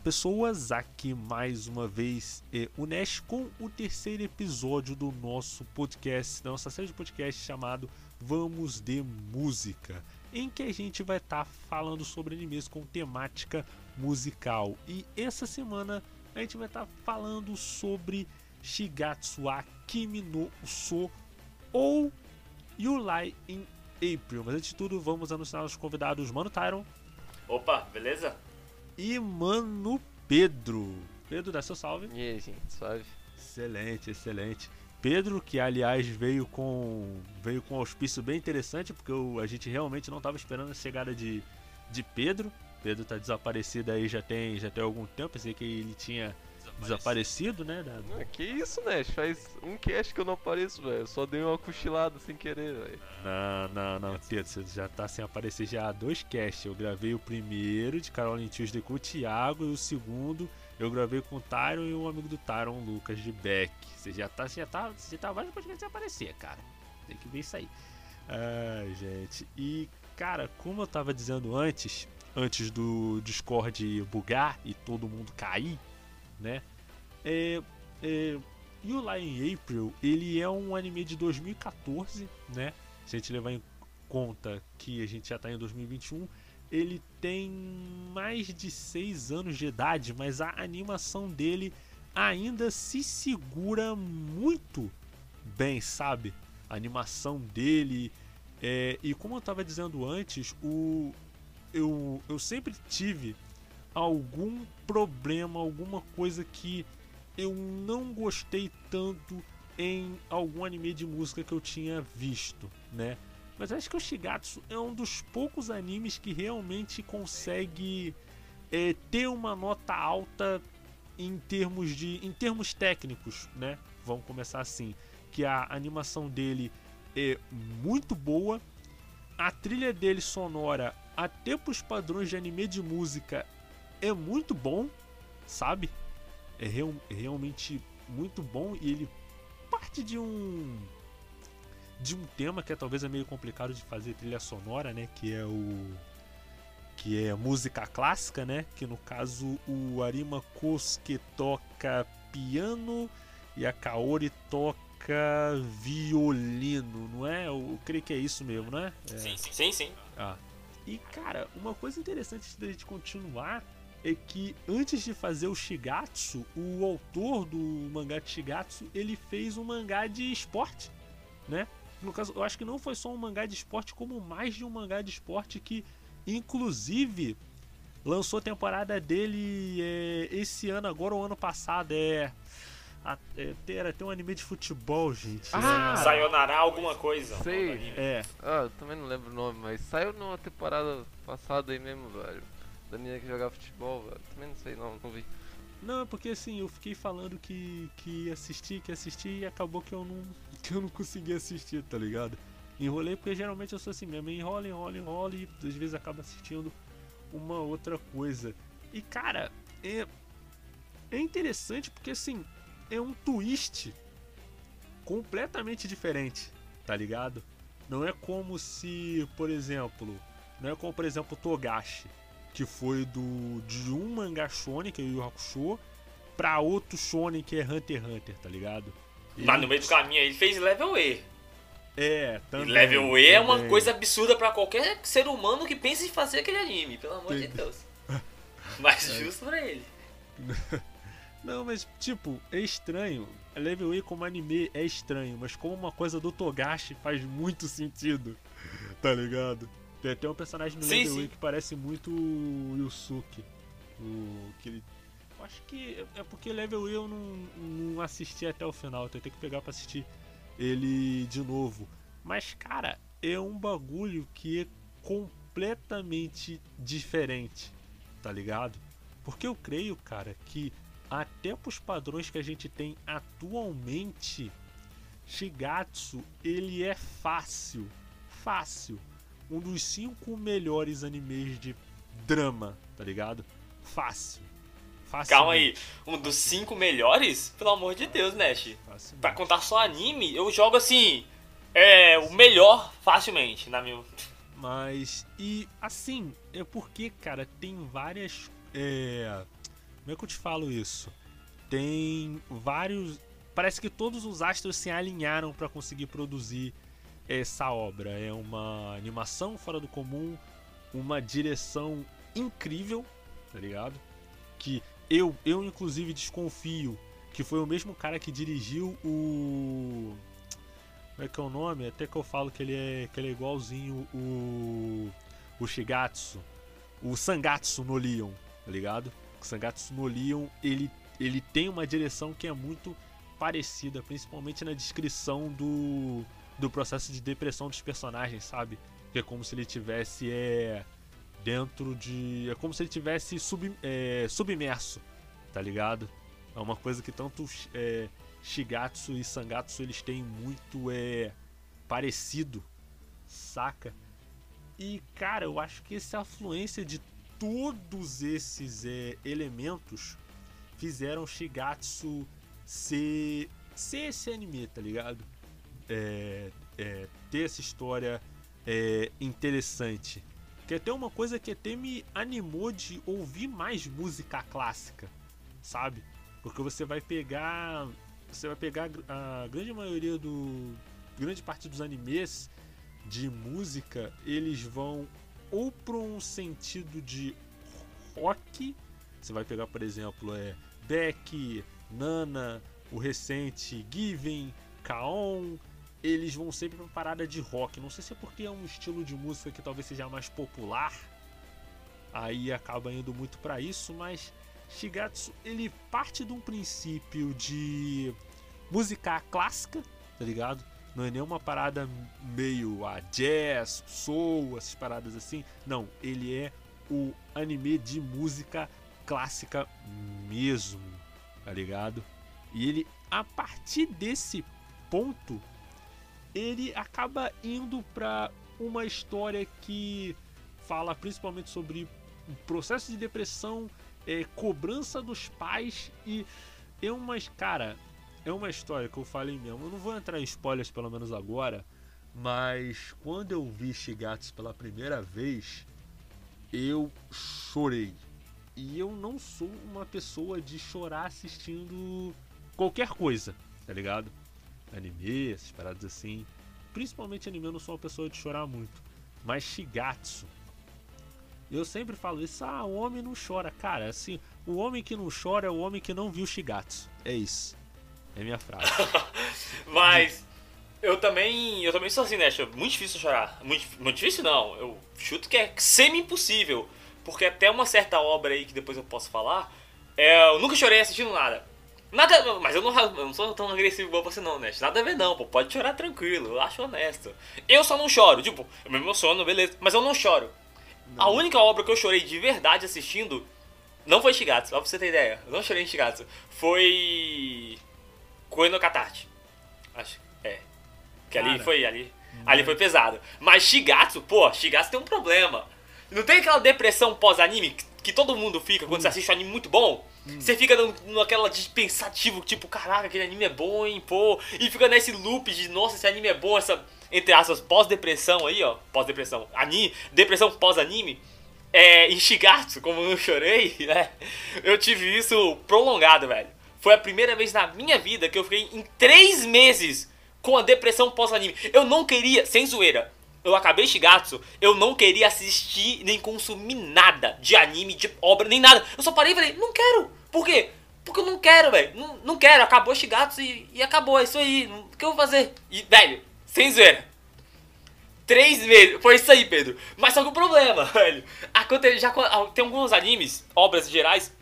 pessoas, aqui mais uma vez é, o Nash com o terceiro episódio do nosso podcast, da nossa série de podcast chamado Vamos de Música, em que a gente vai estar tá falando sobre animes com temática musical. E essa semana a gente vai estar tá falando sobre Shigatsu wa no Uso ou Yulai in April. Mas antes de tudo, vamos anunciar os convidados Mano Tyron. Opa, beleza? E Mano Pedro. Pedro, dá seu salve. E aí, gente, suave? Excelente, excelente. Pedro, que aliás veio com veio com um auspício bem interessante, porque eu, a gente realmente não estava esperando a chegada de, de Pedro. Pedro tá desaparecido aí já tem, já tem algum tempo, pensei que ele tinha desaparecido, né? Da... Ah, que isso, né? Faz um cast que eu não apareço, velho. Só dei uma cochilada sem querer, velho. Não, não, não, Pedro, você já tá sem aparecer já há dois casts. Eu gravei o primeiro de Caroline Tuesday com o Thiago e o segundo eu gravei com o Tyron e um amigo do Tyron, Lucas de Beck. Você já tá, você já tá, você já tá vários podcasts sem aparecer, cara. Tem que ver isso aí. Ai, gente. E, cara, como eu tava dizendo antes, antes do Discord bugar e todo mundo cair, né? É, é, e o Lion April, ele é um anime de 2014, né? Se a gente levar em conta que a gente já está em 2021, ele tem mais de 6 anos de idade, mas a animação dele ainda se segura muito bem, sabe? A animação dele. É, e como eu estava dizendo antes, o, eu, eu sempre tive algum problema, alguma coisa que eu não gostei tanto em algum anime de música que eu tinha visto, né? Mas acho que o Shigatsu é um dos poucos animes que realmente consegue é, ter uma nota alta em termos de em termos técnicos, né? Vamos começar assim, que a animação dele é muito boa, a trilha dele sonora até para os padrões de anime de música é muito bom, sabe? É real, realmente muito bom e ele parte de um de um tema que é talvez é meio complicado de fazer trilha sonora, né? Que é o que é música clássica, né? Que no caso o Arima Kosuke toca piano e a Kaori toca violino, não é? Eu creio que é isso mesmo, não é? é. Sim, sim, sim, sim. Ah. E cara, uma coisa interessante da gente continuar é que antes de fazer o Shigatsu, o autor do mangá de Shigatsu, ele fez um mangá de esporte, né? No caso, eu acho que não foi só um mangá de esporte, como mais de um mangá de esporte que, inclusive, lançou a temporada dele é, esse ano, agora ou ano passado. É. A, é, era tem um anime de futebol, gente. Ah, é, Sayonara alguma coisa. Sei. É. Ah, eu também não lembro o nome, mas saiu numa temporada passada aí mesmo, velho da menina que jogava futebol, velho. Também não sei, não, não vi. Não, é porque assim, eu fiquei falando que, que ia assistir, que ia assistir e acabou que eu não, que eu não consegui assistir, tá ligado? Enrolei porque geralmente eu sou assim mesmo, enrola, enrola, enrola e às vezes acaba assistindo uma outra coisa. E cara, é, é interessante porque assim, é um twist completamente diferente, tá ligado? Não é como se, por exemplo, não é como por exemplo Togashi que foi do de um mangá shonen, que é o Yu Hakusho, pra outro shonen que é Hunter x Hunter, tá ligado? Ele... Mas no meio do caminho ele fez Level E. É, também. E Level E também. é uma coisa absurda para qualquer ser humano que pense em fazer aquele anime, pelo amor de Deus. Mas é. justo pra ele. Não, mas tipo, é estranho. Level E como anime é estranho, mas como uma coisa do Togashi faz muito sentido. Tá ligado? Tem até um personagem no sim, sim. que parece muito o Yusuke. O, que ele, eu acho que é porque Level eu não, não assisti até o final. Então eu tenho que pegar pra assistir ele de novo. Mas, cara, é um bagulho que é completamente diferente, tá ligado? Porque eu creio, cara, que até pros padrões que a gente tem atualmente, Shigatsu, ele é fácil, fácil um dos cinco melhores animes de drama, tá ligado? Fácil. Fácil. Calma aí, um dos cinco melhores? Pelo amor de Deus, Nash. Fácil pra contar só anime, eu jogo assim. É o melhor facilmente, na minha. Mas, e assim, é porque, cara, tem várias. É, Como é que eu te falo isso? Tem vários. Parece que todos os astros se alinharam para conseguir produzir essa obra. É uma animação fora do comum, uma direção incrível, tá ligado? Que eu, eu inclusive desconfio que foi o mesmo cara que dirigiu o como é que é o nome? Até que eu falo que ele é que ele é igualzinho o o Shigatsu, o Sangatsu no Leon, tá ligado? O Sangatsu no Leon, ele ele tem uma direção que é muito parecida, principalmente na descrição do do processo de depressão dos personagens, sabe? Que é como se ele tivesse é, dentro de. É como se ele tivesse sub, é, submerso, tá ligado? É uma coisa que tanto é, Shigatsu e Sangatsu eles têm muito é, parecido, saca? E cara, eu acho que essa afluência de todos esses é, elementos fizeram Shigatsu ser, ser esse anime, tá ligado? É, é, ter essa história é, interessante. Que até uma coisa que até me animou de ouvir mais música clássica, sabe? Porque você vai pegar. Você vai pegar a grande maioria do. grande parte dos animes de música, eles vão ou para um sentido de rock. Você vai pegar, por exemplo, é Beck, Nana, o recente Given, Kaon, eles vão sempre pra parada de rock. Não sei se é porque é um estilo de música que talvez seja mais popular, aí acaba indo muito para isso, mas Shigatsu ele parte de um princípio de música clássica, tá ligado? Não é nenhuma parada meio a jazz, soul, essas paradas assim. Não, ele é o anime de música clássica mesmo, tá ligado? E ele, a partir desse ponto, ele acaba indo para uma história que fala principalmente sobre o processo de depressão, é, cobrança dos pais e é uma cara, é uma história que eu falei mesmo. Eu não vou entrar em spoilers pelo menos agora, mas quando eu vi Shigatsu pela primeira vez, eu chorei. E eu não sou uma pessoa de chorar assistindo qualquer coisa, tá ligado? Anime, essas paradas assim. Principalmente anime, eu não sou uma pessoa de chorar muito. Mas Shigatsu. Eu sempre falo isso, ah, o homem não chora. Cara, assim, o homem que não chora é o homem que não viu Shigatsu. É isso. É minha frase. Mas eu também, eu também sou assim, né? É muito difícil chorar. Muito, muito difícil não. Eu chuto que é semi-impossível. Porque até uma certa obra aí que depois eu posso falar, é, eu nunca chorei assistindo nada. Nada, mas eu não, eu não sou tão agressivo igual você não, né? Nada a ver não, pô. Pode chorar tranquilo, eu acho honesto. Eu só não choro, tipo, eu me emociono, beleza, mas eu não choro. Não. A única obra que eu chorei de verdade assistindo não foi Shigatsu, só pra você ter ideia. Eu não chorei em Shigatsu. Foi. Koe no Katarte. Acho. É. Que Cara, ali foi. Ali, ali foi pesado. Mas Shigatsu, pô, Shigatsu tem um problema. Não tem aquela depressão pós-anime que, todo mundo fica quando hum. você assiste um anime muito bom? Hum. Você fica naquela de pensativo, tipo, caraca, aquele anime é bom, hein, pô. E fica nesse loop de, nossa, esse anime é bom, essa, entre aspas, pós-depressão aí, ó. Pós-depressão. Anime, depressão pós-anime. É, em Shigatsu, como eu chorei, né? Eu tive isso prolongado, velho. Foi a primeira vez na minha vida que eu fiquei em três meses com a depressão pós-anime. Eu não queria, sem zoeira, eu acabei Shigatsu, eu não queria assistir nem consumir nada de anime, de obra, nem nada. Eu só parei e falei, não quero. Por quê? Porque eu não quero, velho. Não, não quero. Acabou Shigatsu e, e acabou. É isso aí. O que eu vou fazer? E, velho, sem zoeira. Três meses. Foi isso aí, Pedro. Mas só que o problema, velho. Acontece, já, tem alguns animes, obras gerais,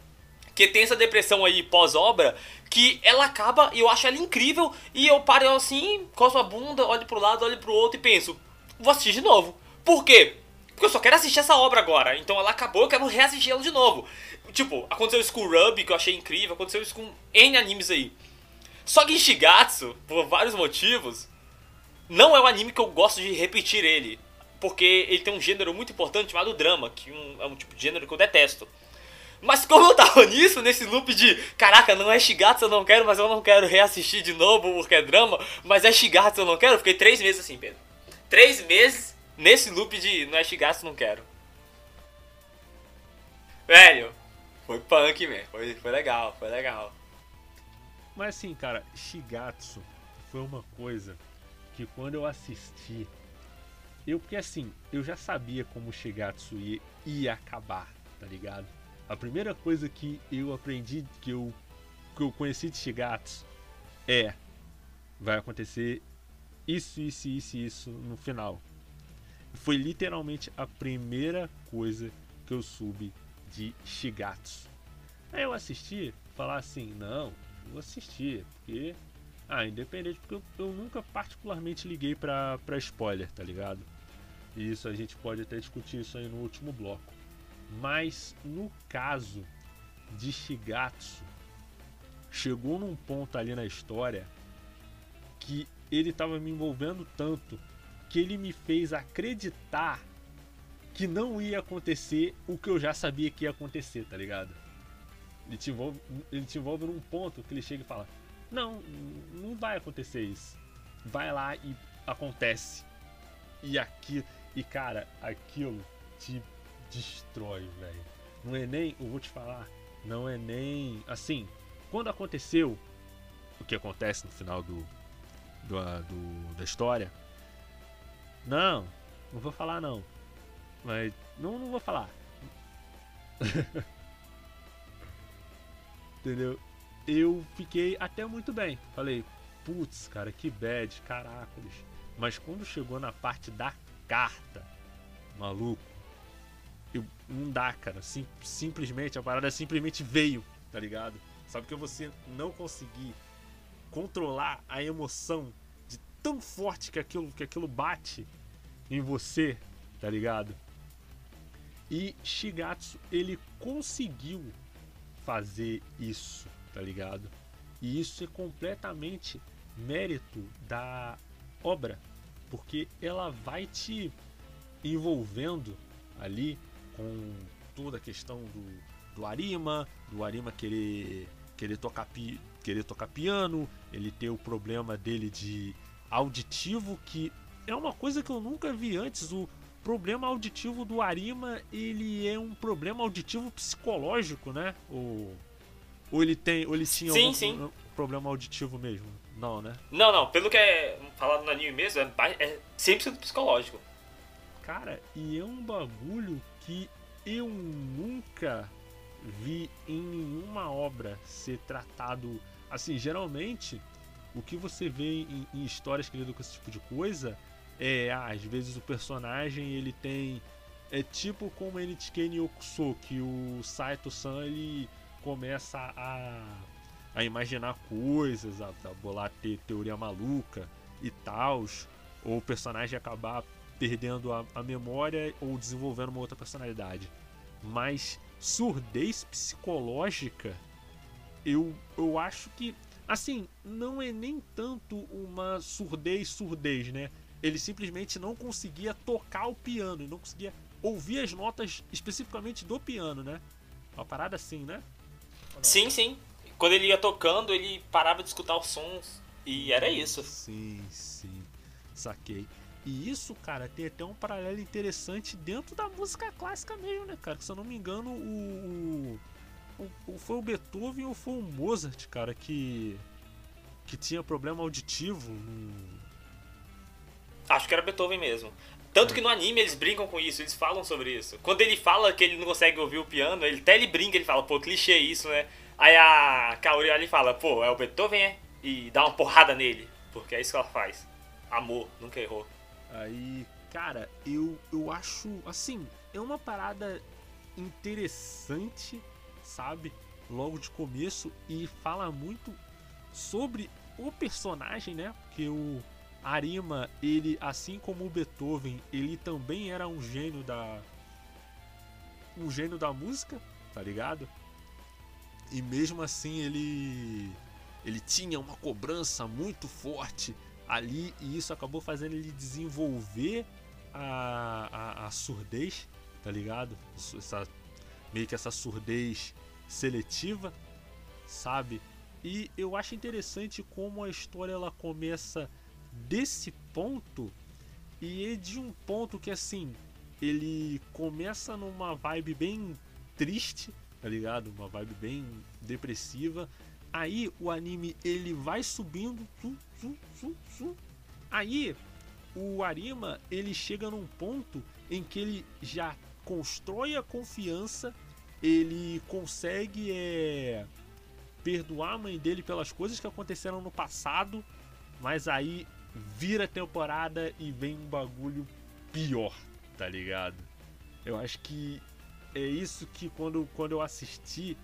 que tem essa depressão aí pós-obra que ela acaba e eu acho ela incrível e eu paro assim, coço a bunda, olho pro lado, olho pro outro e penso, vou assistir de novo. Por quê? Porque eu só quero assistir essa obra agora. Então ela acabou, eu quero reassistir ela de novo. Tipo, aconteceu isso com o Ruby, que eu achei incrível. Aconteceu isso com N animes aí. Só que Shigatsu, por vários motivos, não é um anime que eu gosto de repetir ele. Porque ele tem um gênero muito importante chamado drama, que é um tipo de gênero que eu detesto. Mas como eu tava nisso, nesse loop de caraca, não é Shigatsu, eu não quero, mas eu não quero reassistir de novo porque é drama, mas é Shigatsu, eu não quero, fiquei três meses assim, Pedro. Três meses nesse loop de não é Shigatsu, não quero. Velho, Foi punk, man. Foi, foi legal, foi legal. Mas assim, cara, Shigatsu foi uma coisa que quando eu assisti, eu porque assim, eu já sabia como Shigatsu ia, ia acabar, tá ligado? A primeira coisa que eu aprendi, que eu, que eu conheci de Shigatsu é vai acontecer isso, isso, isso, isso no final. Foi literalmente a primeira coisa que eu soube de Shigatsu. Aí eu assisti, falar assim, não, vou assistir, porque. Ah, independente, porque eu, eu nunca particularmente liguei pra spoiler, tá ligado? E isso a gente pode até discutir isso aí no último bloco. Mas no caso de Shigatsu, chegou num ponto ali na história que ele estava me envolvendo tanto que ele me fez acreditar que não ia acontecer o que eu já sabia que ia acontecer, tá ligado? Ele te envolve, ele te envolve num ponto que ele chega e fala: Não, não vai acontecer isso. Vai lá e acontece. E aqui, e cara, aquilo te destrói, velho. Não é nem, eu vou te falar, não é nem assim. Quando aconteceu o que acontece no final do, do, do da história, não, não vou falar não. Mas não, não vou falar. Entendeu? Eu fiquei até muito bem. Falei, putz, cara, que bad, caracoles. Mas quando chegou na parte da carta, maluco, eu, não dá, cara. Sim, simplesmente, a parada simplesmente veio, tá ligado? Sabe que você não conseguir controlar a emoção de tão forte que aquilo, que aquilo bate em você, tá ligado? E Shigatsu, ele conseguiu fazer isso, tá ligado? E isso é completamente mérito da obra, porque ela vai te envolvendo ali com toda a questão do, do Arima, do Arima querer querer tocar, pi, querer tocar piano, ele ter o problema dele de auditivo que é uma coisa que eu nunca vi antes. O problema auditivo do Arima, ele é um problema auditivo psicológico, né? Ou, ou ele tem, ou ele tinha sim, algum sim. problema auditivo mesmo? Não, né? Não, não. Pelo que é falado no anime mesmo, é, é 100% psicológico. Cara, e é um bagulho que eu nunca vi em nenhuma obra ser tratado assim. Geralmente, o que você vê em, em histórias que lidam com esse tipo de coisa é, às vezes o personagem ele tem é tipo como NTK Nyokuso, que o Saito-san ele começa a, a imaginar coisas, a, a bolar te, teoria maluca e tal, ou o personagem acabar perdendo a, a memória ou desenvolvendo uma outra personalidade. Mas surdez psicológica, eu, eu acho que, assim, não é nem tanto uma surdez, surdez, né? Ele simplesmente não conseguia tocar o piano, e não conseguia ouvir as notas especificamente do piano, né? Uma parada assim, né? Sim, sim. Quando ele ia tocando, ele parava de escutar os sons e era isso. Sim, sim. Saquei. E isso, cara, tem até um paralelo interessante dentro da música clássica mesmo, né, cara? Que se eu não me engano, o, o, o foi o Beethoven ou foi o Mozart, cara, que que tinha problema auditivo. Acho que era Beethoven mesmo. Tanto que no anime eles brincam com isso, eles falam sobre isso. Quando ele fala que ele não consegue ouvir o piano, ele até ele brinca, ele fala, pô, clichê isso, né? Aí a Kaori ali fala, pô, é o Beethoven, é? E dá uma porrada nele, porque é isso que ela faz. Amor, nunca errou. Aí, cara, eu, eu acho, assim, é uma parada interessante, sabe? Logo de começo, e fala muito sobre o personagem, né? Porque o Arima, ele, assim como o Beethoven, ele também era um gênio da. Um gênio da música, tá ligado? E mesmo assim ele. Ele tinha uma cobrança muito forte ali e isso acabou fazendo ele desenvolver a, a, a surdez, tá ligado? Essa, meio que essa surdez seletiva, sabe? E eu acho interessante como a história ela começa desse ponto e é de um ponto que assim ele começa numa vibe bem triste, tá ligado? Uma vibe bem depressiva. Aí o anime ele vai subindo, sum, sum, sum, sum. aí o Arima ele chega num ponto em que ele já constrói a confiança, ele consegue é, perdoar a mãe dele pelas coisas que aconteceram no passado, mas aí vira temporada e vem um bagulho pior, tá ligado? Eu acho que é isso que quando, quando eu assisti,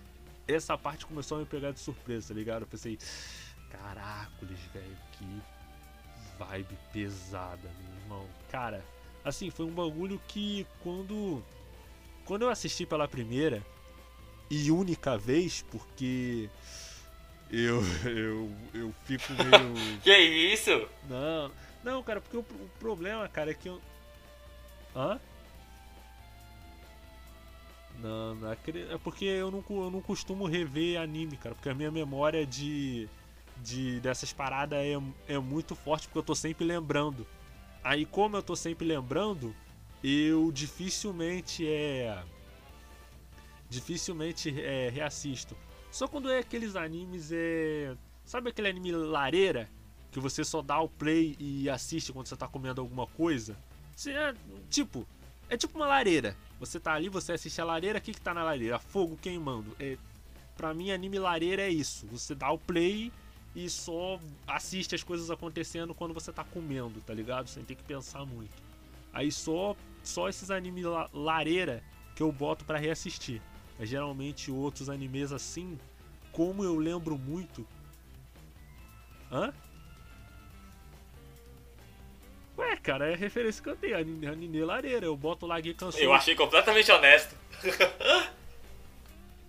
essa parte começou a me pegar de surpresa, tá ligado? Eu pensei, caracoles, velho, que vibe pesada, meu irmão. Cara, assim, foi um bagulho que quando quando eu assisti pela primeira e única vez, porque eu eu eu fico meio Que isso? Não, não, cara, porque o, o problema, cara, é que eu Hã? Não, acre- é porque eu não, eu não costumo rever anime, cara, porque a minha memória de, de dessas paradas é, é muito forte, porque eu tô sempre lembrando. Aí, como eu tô sempre lembrando, eu dificilmente é. Dificilmente é, reassisto. Só quando é aqueles animes é. Sabe aquele anime lareira? Que você só dá o play e assiste quando você tá comendo alguma coisa? Você é, tipo, é tipo uma lareira. Você tá ali, você assiste a lareira, o que que tá na lareira? Fogo queimando. É, pra mim, anime lareira é isso. Você dá o play e só assiste as coisas acontecendo quando você tá comendo, tá ligado? Sem ter que pensar muito. Aí só, só esses anime la- lareira que eu boto pra reassistir. Mas geralmente outros animes assim, como eu lembro muito. Hã? Ué, cara, é a referência que eu tenho, anime, anime lareira. Eu boto lá Gekansu. Eu achei completamente honesto.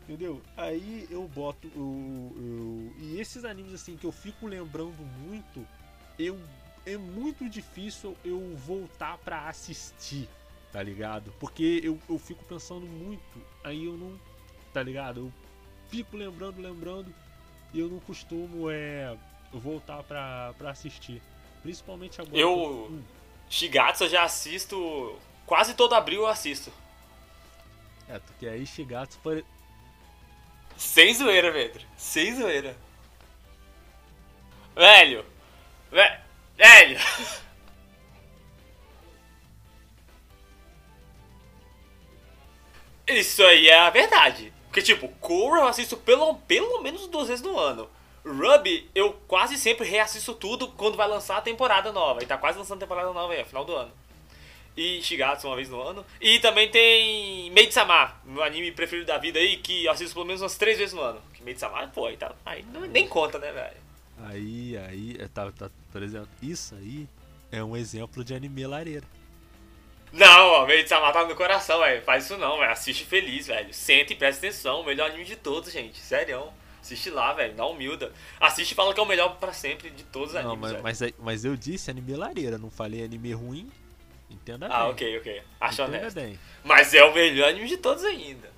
Entendeu? Aí eu boto. Eu, eu- e esses animes assim que eu fico lembrando muito, eu é muito difícil eu voltar pra assistir, tá ligado? Porque eu, eu fico pensando muito, aí eu não. Tá ligado? Eu fico lembrando, lembrando, e eu não costumo é, voltar pra, pra assistir. Principalmente agora. Eu- Hum, Shigatsu eu já assisto. Quase todo abril eu assisto. é, porque aí Shigatsu foi. Sem zoeira, Pedro. Sem zoeira. Velho. Ve- Velho. Isso aí é a verdade. Porque, tipo, Core eu assisto pelo, pelo menos duas vezes no ano. Ruby, eu quase sempre reassisto tudo quando vai lançar a temporada nova. E tá quase lançando a temporada nova aí, final do ano. E Shigatsu uma vez no ano. E também tem Maid-sama, meu anime preferido da vida aí, que eu assisto pelo menos umas três vezes no ano. Que Maid-sama, pô, aí, tá, aí não- nem conta, né, velho? Aí, aí, é, tá, tá, por exemplo, isso aí é um exemplo de anime lareira. Não, ó, Maid-sama tá no coração, velho. Faz isso não, velho. Assiste feliz, velho. Senta e presta atenção. O melhor anime de todos, gente. Sério. Assiste lá, velho. Dá humilda. Assiste e fala que é o melhor pra sempre de todos os Não, animes, mas, velho. mas, mas eu disse anime lareira, não falei anime ruim. Entenda bem. Ah, ok, ok. Acho Entenda honesto. bem. Mas é o melhor anime de todos ainda.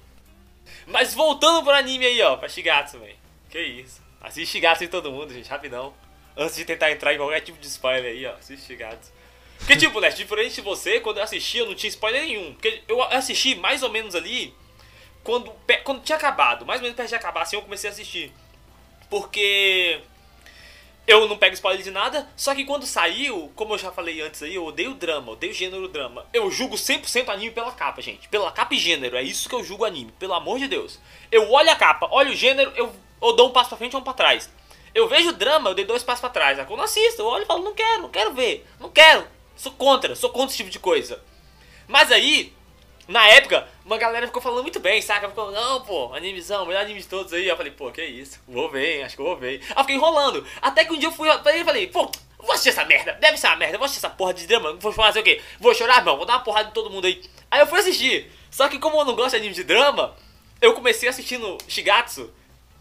Mas voltando pro anime aí, ó, pra Shigatsu, velho. Que isso. Assiste Shigatsu em todo mundo, gente, rapidão. Antes de tentar entrar em qualquer tipo de spoiler aí, ó, assiste Shigatsu. Porque, tipo, né, diferente de você, quando eu assisti, eu não tinha spoiler nenhum. Porque eu assisti mais ou menos ali quando, quando tinha acabado. Mais ou menos perto de acabar, assim, eu comecei a assistir. Porque eu não pego spoiler de nada, só que quando saiu, como eu já falei antes aí, eu odeio drama, odeio gênero drama. Eu julgo 100% anime pela capa, gente. Pela capa e gênero, é isso que eu julgo anime, pelo amor de Deus. Eu olho a capa, olho o gênero, eu, eu dou um passo pra frente e um pra trás. Eu vejo drama, eu dei dois passos pra trás. Quando assisto, eu olho e falo, não quero, não quero ver, não quero. Sou contra, sou contra esse tipo de coisa. Mas aí, na época, uma galera ficou falando muito bem, saca? Ficou, não, pô, animezão, melhor anime de todos aí. Eu falei, pô, que isso? Vou ver, hein, acho que vou ver. Aí eu fiquei enrolando. Até que um dia eu fui pra ele e falei, pô, vou assistir essa merda, deve ser uma merda, vou assistir essa porra de drama, vou fazer o quê? Vou chorar, não, vou dar uma porrada em todo mundo aí. Aí eu fui assistir. Só que como eu não gosto de anime de drama, eu comecei assistindo Shigatsu.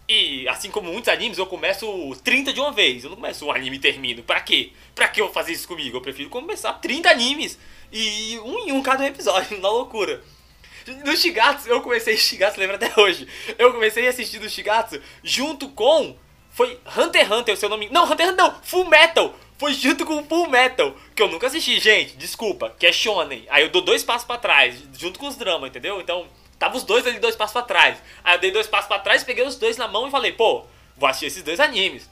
E assim como muitos animes, eu começo 30 de uma vez. Eu não começo um anime e termino. Pra quê? Pra que eu fazer isso comigo? Eu prefiro começar 30 animes e um em um cada episódio, na loucura. No Shigatsu, eu comecei Shigatsu, lembra até hoje. Eu comecei a assistir do Shigatsu junto com. Foi Hunter x Hunter, o seu nome. Não, Hunter x Hunter não! Full Metal! Foi junto com Full Metal, que eu nunca assisti, gente. Desculpa, que é Shonen. Aí eu dou dois passos pra trás, junto com os dramas, entendeu? Então, Tava os dois ali dois passos pra trás. Aí eu dei dois passos pra trás, peguei os dois na mão e falei, pô, vou assistir esses dois animes.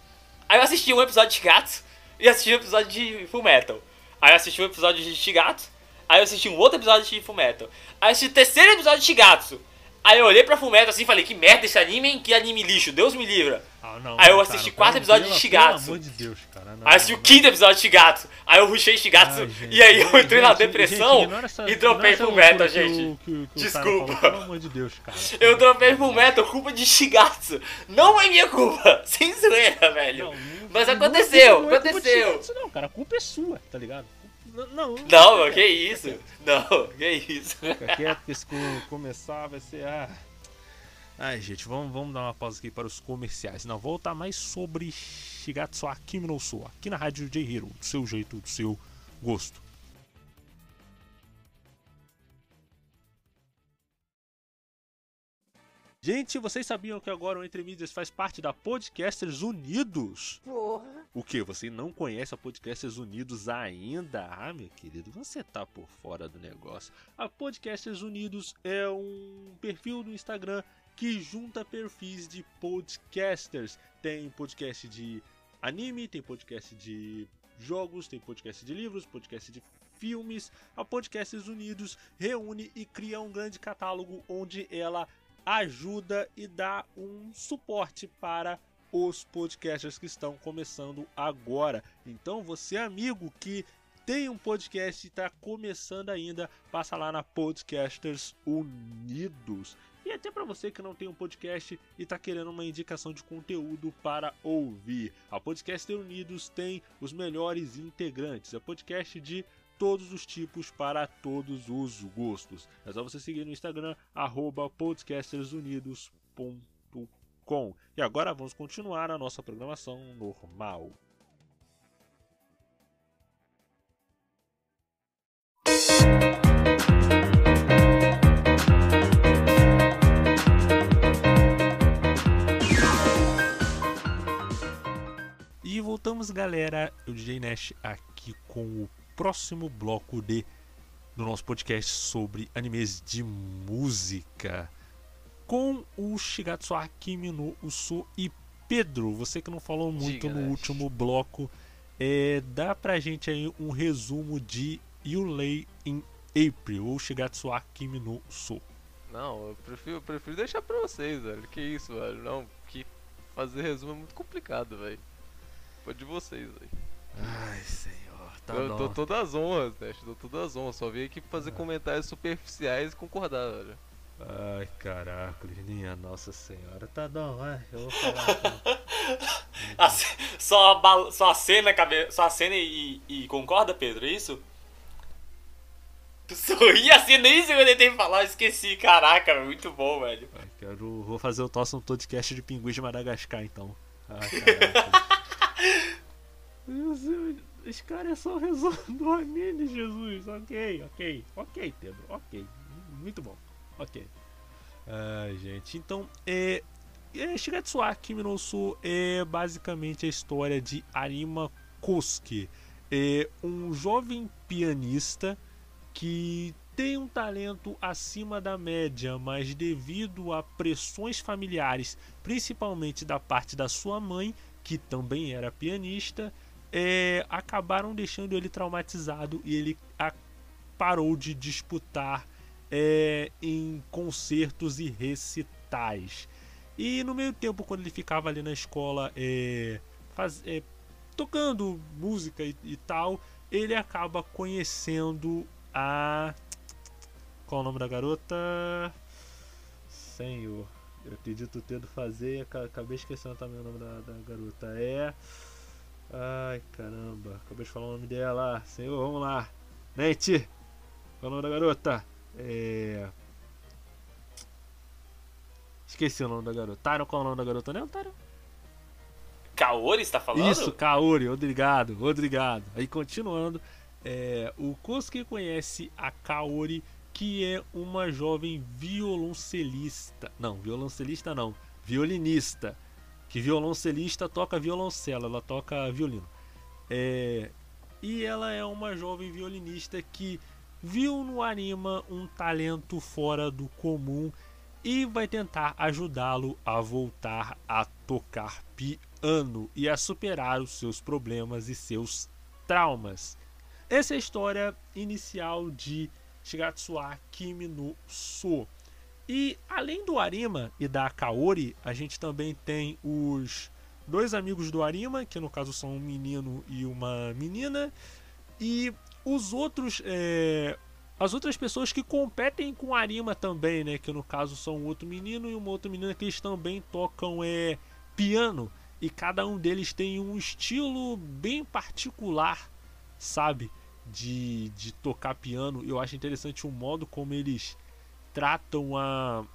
Aí eu assisti um episódio de Shigatsu e assisti um episódio de Full Metal. Aí eu assisti um episódio de Shigatsu, aí eu assisti um outro episódio de Full Metal. Aí eu assisti o terceiro episódio de Shigatsu. Aí eu olhei pra Full Metal assim e falei, que merda esse anime, hein? Que anime lixo, Deus me livra. Ah, não, Aí eu cara, assisti pelo- quatro episódios de Shigatsu. Pelo amor de Deus, cara. Não, Aí assisti o não. quinto episódio de Shigatsu. Aí eu rushei Shigatsu Ai, gente, e aí eu gente, entrei na gente, depressão ignora essa- e dropei essa Metal, gente. o- que o- que o Desculpa. falou, Pelo amor de Deus, cara. Eu dropei Full Metal, culpa de Shigatsu. Não é minha culpa. Sem zoeira, velho. Mas aconteceu, culpa- não é aconteceu. Shigatsu, não, cara. A culpa é sua, tá ligado? Não, não. Não, meu, que isso? Não, que isso? Fica quieto que se co- começar vai ser. Ah. Ai, gente, vamos, vamos dar uma pausa aqui para os comerciais. Não, voltar mais sobre Shigatsu Akimi no Sou, aqui na Rádio J Hero, do seu jeito, do seu gosto. Gente, vocês sabiam que agora o Entre Mídias faz parte da Podcasters Unidos? Porra. O que? Você não conhece a Podcasters Unidos ainda? Ah, meu querido, você tá por fora do negócio. A Podcasters Unidos é um perfil no Instagram que junta perfis de podcasters. Tem podcast de anime, tem podcast de jogos, tem podcast de livros, podcast de filmes. A Podcasters Unidos reúne e cria um grande catálogo onde ela ajuda e dá um suporte para os podcasters que estão começando agora. Então, você amigo que tem um podcast e está começando ainda, passa lá na Podcasters Unidos. E até para você que não tem um podcast e está querendo uma indicação de conteúdo para ouvir. A Podcaster Unidos tem os melhores integrantes. É podcast de todos os tipos para todos os gostos. É só você seguir no Instagram, podcastersunidos.com. E agora vamos continuar a nossa programação normal. E voltamos, galera. Eu, DJ Nash, aqui com o próximo bloco de do nosso podcast sobre animes de música. Com o Shigatsu Akimi no Uso e Pedro, você que não falou muito Diga, no Nash. último bloco, é, dá pra gente aí um resumo de Yulei in April ou Shigatsu Akimi no Uso. Não, eu prefiro, eu prefiro deixar pra vocês, velho. Que isso, velho. Não, que fazer resumo é muito complicado, velho. Foi de vocês, velho. Ai, senhor, tá eu dou todas as honras, Dash, dou todas as honras. Só vim aqui fazer comentários superficiais e concordar, velho. Ai, caraca, minha nossa senhora. Tá bom, vai. Eu vou falar. A Só a, só a cena, cabe- só a cena e, e concorda, Pedro? É isso? Sorri assim, nem sei o que eu tentei falar, eu esqueci. Caraca, muito bom, velho. Ai, quero, vou fazer o tosse no podcast de pinguins de Madagascar, então. Ai, caraca. Esse cara é só o resumo do anime, Jesus. Ok, ok, ok, Pedro, ok. Muito bom, ok. Ai, gente, então, é. é Shigatsu Akimi no Uso é basicamente a história de Arima Kosuke. É um jovem pianista que tem um talento acima da média, mas devido a pressões familiares, principalmente da parte da sua mãe, que também era pianista, é, acabaram deixando ele traumatizado e ele a- parou de disputar é, em concertos e recitais. E no meio tempo, quando ele ficava ali na escola é, faz- é, tocando música e, e tal, ele acaba conhecendo a. Qual o nome da garota? Senhor, eu acredito tendo fazer, aca- acabei esquecendo também o nome da, da garota. É. Ai caramba, acabei de falar o nome dela. Senhor, vamos lá. Nete! Qual o nome da garota? É. Esqueci o nome da garota. Tyron, qual é o nome da garota, né? Tyron? Kaori, você tá falando? Isso, Kaori, obrigado, obrigado. Aí continuando, é, o Kosuke conhece a Kaori, que é uma jovem violoncelista. Não, violoncelista não, violinista. Que violoncelista toca violoncelo, ela toca violino. É, e ela é uma jovem violinista que viu no Arima um talento fora do comum e vai tentar ajudá-lo a voltar a tocar piano e a superar os seus problemas e seus traumas. Essa é a história inicial de Shigatsuwa Kimi no. E além do Arima e da Kaori, a gente também tem os dois amigos do Arima, que no caso são um menino e uma menina, e os outros, é, as outras pessoas que competem com o Arima também, né? Que no caso são um outro menino e uma outra menina que eles também tocam é, piano. E cada um deles tem um estilo bem particular, sabe? De, de tocar piano. Eu acho interessante o modo como eles tratam a.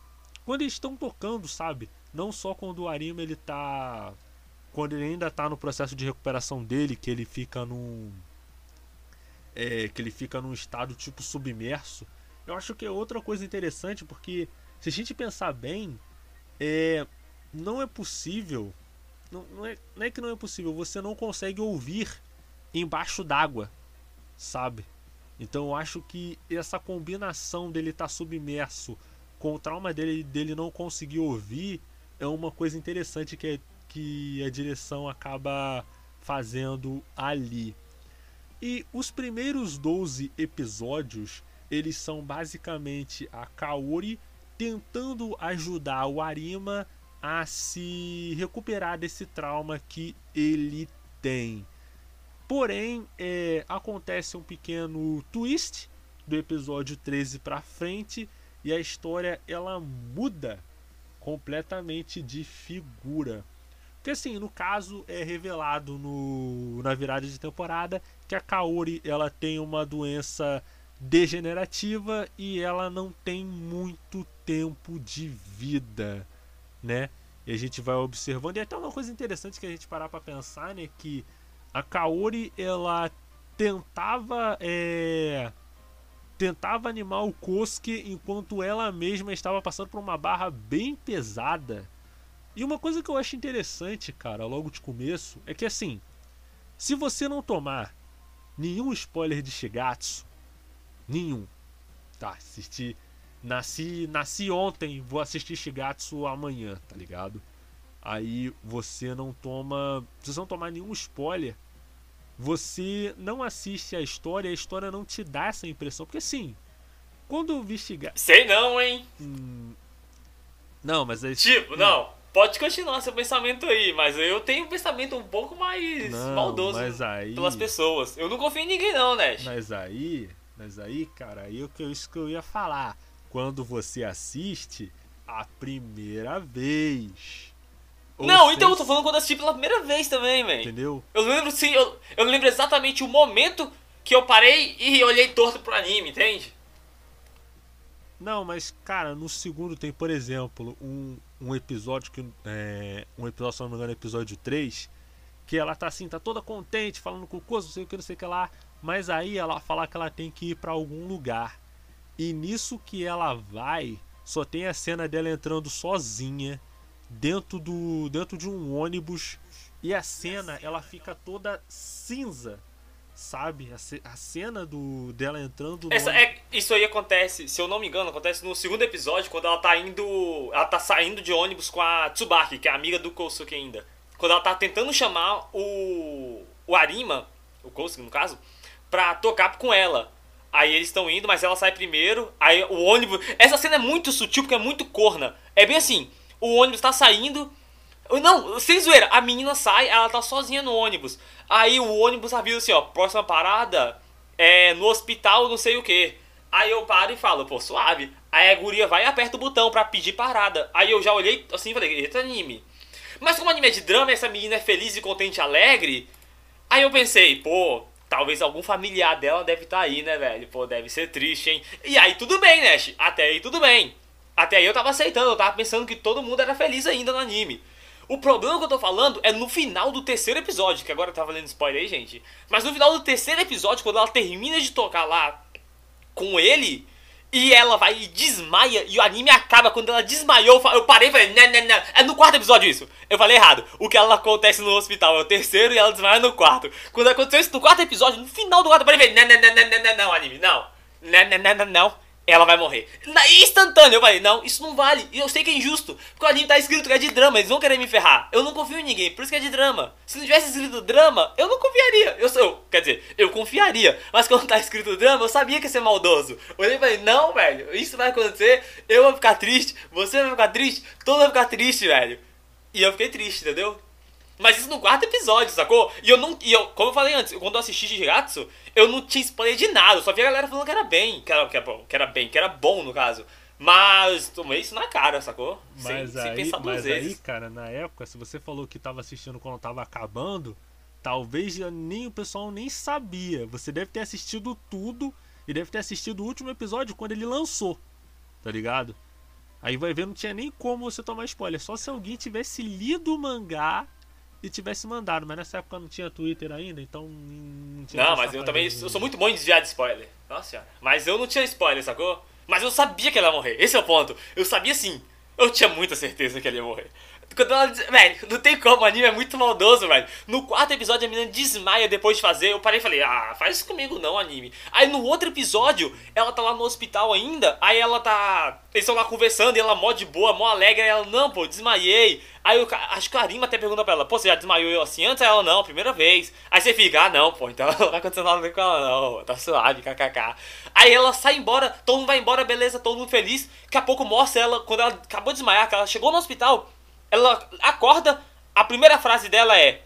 Quando eles estão tocando, sabe? Não só quando o Arima ele tá. Quando ele ainda tá no processo de recuperação dele, que ele fica num. É, que ele fica num estado tipo submerso. Eu acho que é outra coisa interessante, porque se a gente pensar bem, é, não é possível. Não, não, é, não é que não é possível, você não consegue ouvir embaixo d'água, sabe? Então eu acho que essa combinação dele estar tá submerso com o trauma dele dele não conseguir ouvir é uma coisa interessante que, é, que a direção acaba fazendo ali. E os primeiros 12 episódios, eles são basicamente a Kaori tentando ajudar o Arima a se recuperar desse trauma que ele tem. Porém, é, acontece um pequeno twist do episódio 13 para frente e a história ela muda completamente de figura. Porque assim, no caso é revelado no, na virada de temporada que a Kaori ela tem uma doença degenerativa e ela não tem muito tempo de vida, né? E a gente vai observando e até uma coisa interessante que a gente parar para pensar, né, que a Kaori ela tentava é, tentava animar o Kosuke enquanto ela mesma estava passando por uma barra bem pesada. E uma coisa que eu acho interessante, cara, logo de começo, é que assim, se você não tomar nenhum spoiler de Shigatsu, nenhum, tá, assisti, nasci, nasci ontem, vou assistir Shigatsu amanhã, tá ligado? Aí você não toma. Se você não tomar nenhum spoiler, você não assiste a história, a história não te dá essa impressão. Porque assim, quando eu vi chegar. Sei não, hein? Hum... Não, mas aí. Tipo, hum. não. Pode continuar seu pensamento aí, mas eu tenho um pensamento um pouco mais não, maldoso aí... pelas pessoas. Eu não confio em ninguém não, né? Mas aí, mas aí, cara, aí é isso que eu ia falar. Quando você assiste a primeira vez, não, então eu tô falando quando assisti pela primeira vez também, velho. Entendeu? Eu lembro sim, eu, eu lembro exatamente o momento que eu parei e olhei torto pro anime, entende? Não, mas cara, no segundo tem, por exemplo, um, um episódio que. É, um episódio, se não me engano, episódio 3, que ela tá assim, tá toda contente, falando com o Coso, não sei o que, não sei o que lá. Mas aí ela fala que ela tem que ir para algum lugar. E nisso que ela vai, só tem a cena dela entrando sozinha dentro do dentro de um ônibus e a cena ela fica toda cinza sabe a, cena do dela entrando Essa, é, isso aí acontece se eu não me engano acontece no segundo episódio quando ela tá indo ela tá saindo de ônibus com a Tsubaki que é amiga do Kosuke ainda quando ela tá tentando chamar o o Arima o Kosuke no caso pra tocar com ela Aí eles estão indo, mas ela sai primeiro. Aí o ônibus. Essa cena é muito sutil porque é muito corna. É bem assim o ônibus tá saindo. Não, sem zoeira, a menina sai, ela tá sozinha no ônibus. Aí o ônibus avisa assim, ó, próxima parada é no hospital, não sei o que. Aí eu paro e falo, pô, suave. Aí a guria vai e aperta o botão pra pedir parada. Aí eu já olhei assim e falei, eita anime. Mas como anime é de drama, essa menina é feliz e contente alegre. Aí eu pensei, pô, talvez algum familiar dela deve estar tá aí, né, velho? Pô, deve ser triste, hein? E aí tudo bem, Nash. Até aí tudo bem. Até aí eu tava aceitando, eu tava pensando que todo mundo era feliz ainda no anime. O problema que eu tô falando é no final do terceiro episódio, que agora tava lendo spoiler aí, gente. Mas no final do terceiro episódio, quando ela termina de tocar lá com ele, e ela vai e desmaia, e o anime acaba. Quando ela desmaiou, eu parei e falei, não, não, não. É no quarto episódio isso. Eu falei errado. O que ela acontece no hospital é o terceiro e ela desmaia no quarto. Quando aconteceu isso no quarto episódio, no final do quarto, eu parei e falei, não, não, não, não, não, não, anime, não. Não, não, não, não. Ela vai morrer. Na, instantâneo. Eu falei, não, isso não vale. E eu sei que é injusto. Porque o anime tá escrito que é de drama. Eles vão querer me ferrar. Eu não confio em ninguém. Por isso que é de drama. Se não tivesse escrito drama, eu não confiaria. Eu, eu Quer dizer, eu confiaria. Mas quando tá escrito drama, eu sabia que ia ser maldoso. Eu olhei e falei, não, velho. Isso vai acontecer. Eu vou ficar triste. Você vai ficar triste. Todo vai ficar triste, velho. E eu fiquei triste, entendeu? Mas isso no quarto episódio, sacou? E eu não. E eu, como eu falei antes, quando eu assisti Shigatsu, eu não tinha spoiler de nada. Eu só vi a galera falando que era bem. Que era, que era bom, que era bem, que era bom no caso. Mas tomei isso na cara, sacou? Mas, sem, aí, sem pensar duas mas vezes. aí, cara, na época, se você falou que tava assistindo quando tava acabando, talvez nem o pessoal nem sabia. Você deve ter assistido tudo e deve ter assistido o último episódio quando ele lançou. Tá ligado? Aí vai ver, não tinha nem como você tomar spoiler. Só se alguém tivesse lido o mangá e tivesse mandado, mas nessa época não tinha Twitter ainda, então não tinha. Não, mas eu também eu sou muito bom em desviar de spoiler. Nossa senhora. Mas eu não tinha spoiler, sacou? Mas eu sabia que ela ia morrer. Esse é o ponto. Eu sabia sim. Eu tinha muita certeza que ela ia morrer. Quando ela diz, velho, não tem como, o anime é muito maldoso, velho. No quarto episódio a menina desmaia depois de fazer. Eu parei e falei, ah, faz isso comigo não, anime. Aí no outro episódio, ela tá lá no hospital ainda. Aí ela tá. Eles estão lá conversando e ela mó de boa, mó alegre. Aí ela, não, pô, desmaiei. Aí eu acho que a Arima até pergunta pra ela, pô, você já desmaiou assim antes? Aí ela, não, primeira vez. Aí você fica, ah, não, pô, então não vai acontecer nada com ela, não, tá suave, kkk. Aí ela sai embora, todo mundo vai embora, beleza, todo mundo feliz. Daqui a pouco mostra ela, quando ela acabou de desmaiar, que ela chegou no hospital, ela acorda, a primeira frase dela é: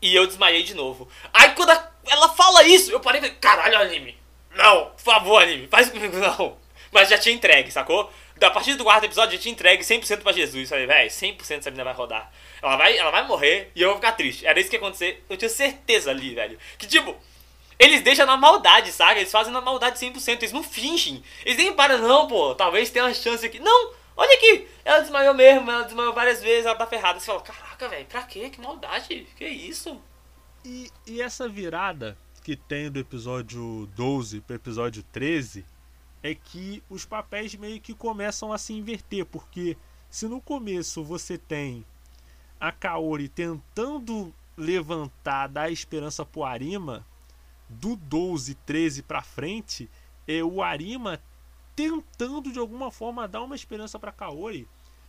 E eu desmaiei de novo. Aí quando ela fala isso, eu parei e falei: Caralho, anime. Não, por favor, anime, faz comigo não. Mas já tinha entregue, sacou? Da partir do quarto episódio, já tinha entregue 100% pra Jesus. Falei, velho, 100% essa menina vai rodar. Ela vai, ela vai morrer e eu vou ficar triste. Era isso que ia acontecer. Eu tinha certeza ali, velho. Que tipo, eles deixam na maldade, sabe? Eles fazem na maldade 100%. Eles não fingem. Eles nem param, não, pô. Talvez tenha uma chance aqui. Não! Olha aqui, ela desmaiou mesmo, ela desmaiou várias vezes, ela tá ferrada. Você fala, caraca, velho, pra quê? Que maldade, que isso? E, e essa virada que tem do episódio 12 pro episódio 13 é que os papéis meio que começam a se inverter, porque se no começo você tem a Kaori tentando levantar, dar esperança pro Arima, do 12, 13 pra frente, é o Arima tentando de alguma forma dar uma esperança para Kaori.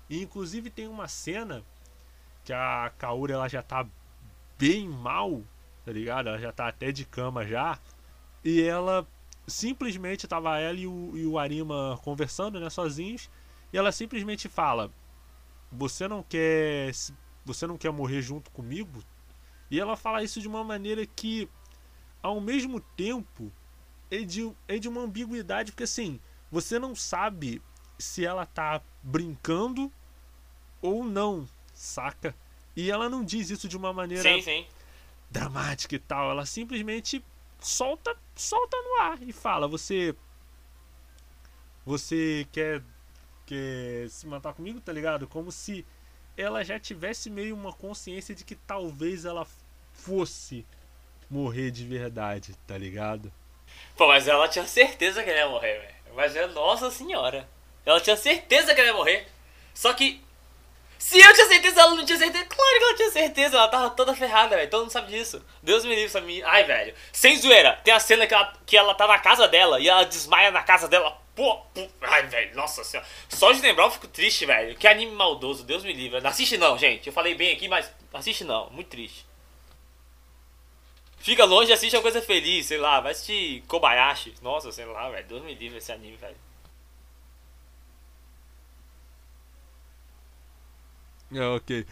E inclusive tem uma cena que a Kaori ela já tá bem mal, tá ligado? Ela já tá até de cama já. E ela simplesmente tava ela e o, e o Arima conversando, né, sozinhos, e ela simplesmente fala: "Você não quer você não quer morrer junto comigo?" E ela fala isso de uma maneira que ao mesmo tempo é de, é de uma ambiguidade, porque assim, você não sabe se ela tá brincando ou não, saca? E ela não diz isso de uma maneira sim, sim. dramática e tal. Ela simplesmente solta, solta no ar e fala: Você. Você quer, quer se matar comigo, tá ligado? Como se ela já tivesse meio uma consciência de que talvez ela fosse morrer de verdade, tá ligado? Pô, mas ela tinha certeza que ela ia morrer, velho. Mas é nossa senhora. Ela tinha certeza que ela ia morrer. Só que. Se eu tinha certeza, ela não tinha certeza. Claro que ela tinha certeza, ela tava toda ferrada, velho. Todo mundo sabe disso. Deus me livre, sabe? Ai, velho. Sem zoeira, tem a cena que ela, que ela tá na casa dela e ela desmaia na casa dela. Pô, pô. Ai, velho, nossa senhora. Só de lembrar eu fico triste, velho. Que anime maldoso, Deus me livre. Não assiste não, gente. Eu falei bem aqui, mas assiste não. Muito triste. Fica longe e assiste uma coisa feliz, sei lá, vai assistir Kobayashi. Nossa, sei lá, velho. Deus me livre esse anime, velho. É, ok.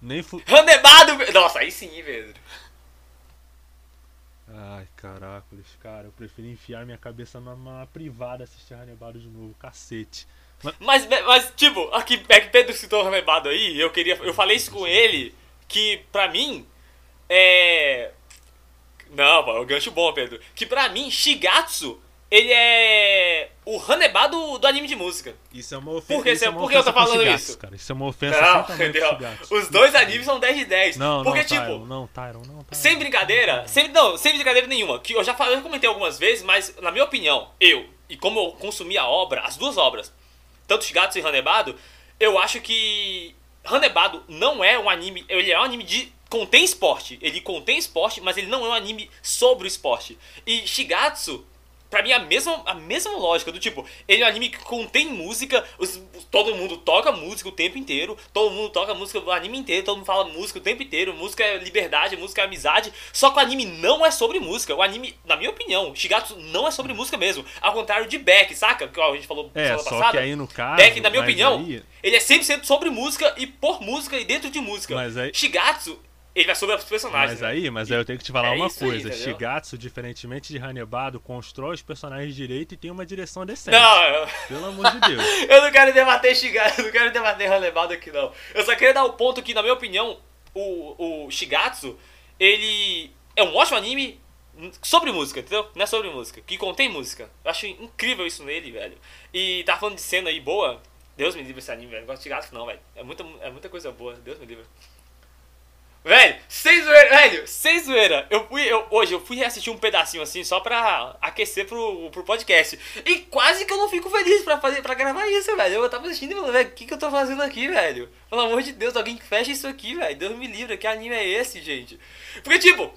Nem fu... Ranebado! Nossa, aí sim, Pedro. Ai, caracoles, cara. Eu prefiro enfiar minha cabeça numa privada assistir Ranebado de novo, cacete. Mas, mas, mas tipo, aqui, é que Pedro citou Ranebado aí, eu queria. Eu falei isso com ele, que pra mim, é. Não, é um gancho bom, Pedro. Que pra mim, Shigatsu, ele é o Haneba do, do anime de música. Isso é uma ofensa. Por que, isso é por que eu tô falando Shigatsu, isso? Cara. Isso é uma ofensa não, entendeu? Os dois animes são 10 de 10. Não, porque, não, tipo. Tyron, não, Tyron, não, Tyron, sem brincadeira, sem, não, sem brincadeira nenhuma. Que eu já, falei, eu já comentei algumas vezes, mas na minha opinião, eu, e como eu consumi a obra, as duas obras, tanto Shigatsu e Hanebado, eu acho que Hanebado não é um anime. Ele é um anime de contém esporte. Ele contém esporte, mas ele não é um anime sobre o esporte. E Shigatsu pra mim é a mesma, a mesma lógica do tipo, ele é um anime que contém música, os, todo mundo toca música o tempo inteiro, todo mundo toca música o anime inteiro, todo mundo fala música o tempo inteiro, música é liberdade, música é amizade, só que o anime não é sobre música. O anime, na minha opinião, Shigatsu não é sobre música mesmo. Ao contrário de Beck, saca? Que a gente falou é, semana só passada. que aí no caso, Beck, na minha opinião, aí- ele é 100% sobre música e por música e dentro de música. Mas aí- Shigatsu, ele vai sobre os personagens. Mas né? aí, mas aí eu tenho que te falar É uma aí, coisa. entendeu? Shigatsu, diferentemente de Hanebado, constrói os personagens direito e tem uma direção decente. Não, eu, Pelo amor de Deus. eu não quero debater Shigatsu, eu não quero debater Hanebado aqui não. Eu só queria dar o ponto que, na minha opinião, o, o Shigatsu, ele é um ótimo anime sobre música, entendeu? Não é sobre música, que contém música. Eu acho incrível isso nele, velho. E tá falando de cena aí boa. Deus me livre esse anime, velho. Não gosto de Shigatsu não, velho. É muita, é muita coisa boa, Deus me livre. Velho, sem zoeira, velho, sem zoeira. Eu fui, eu, hoje eu fui reassistir um pedacinho assim só pra aquecer pro, pro podcast. E quase que eu não fico feliz pra, fazer, pra gravar isso, velho. Eu tava assistindo e falando, velho, o que, que eu tô fazendo aqui, velho? Pelo amor de Deus, alguém fecha isso aqui, velho. Deus me livre, que anime é esse, gente? Porque, tipo,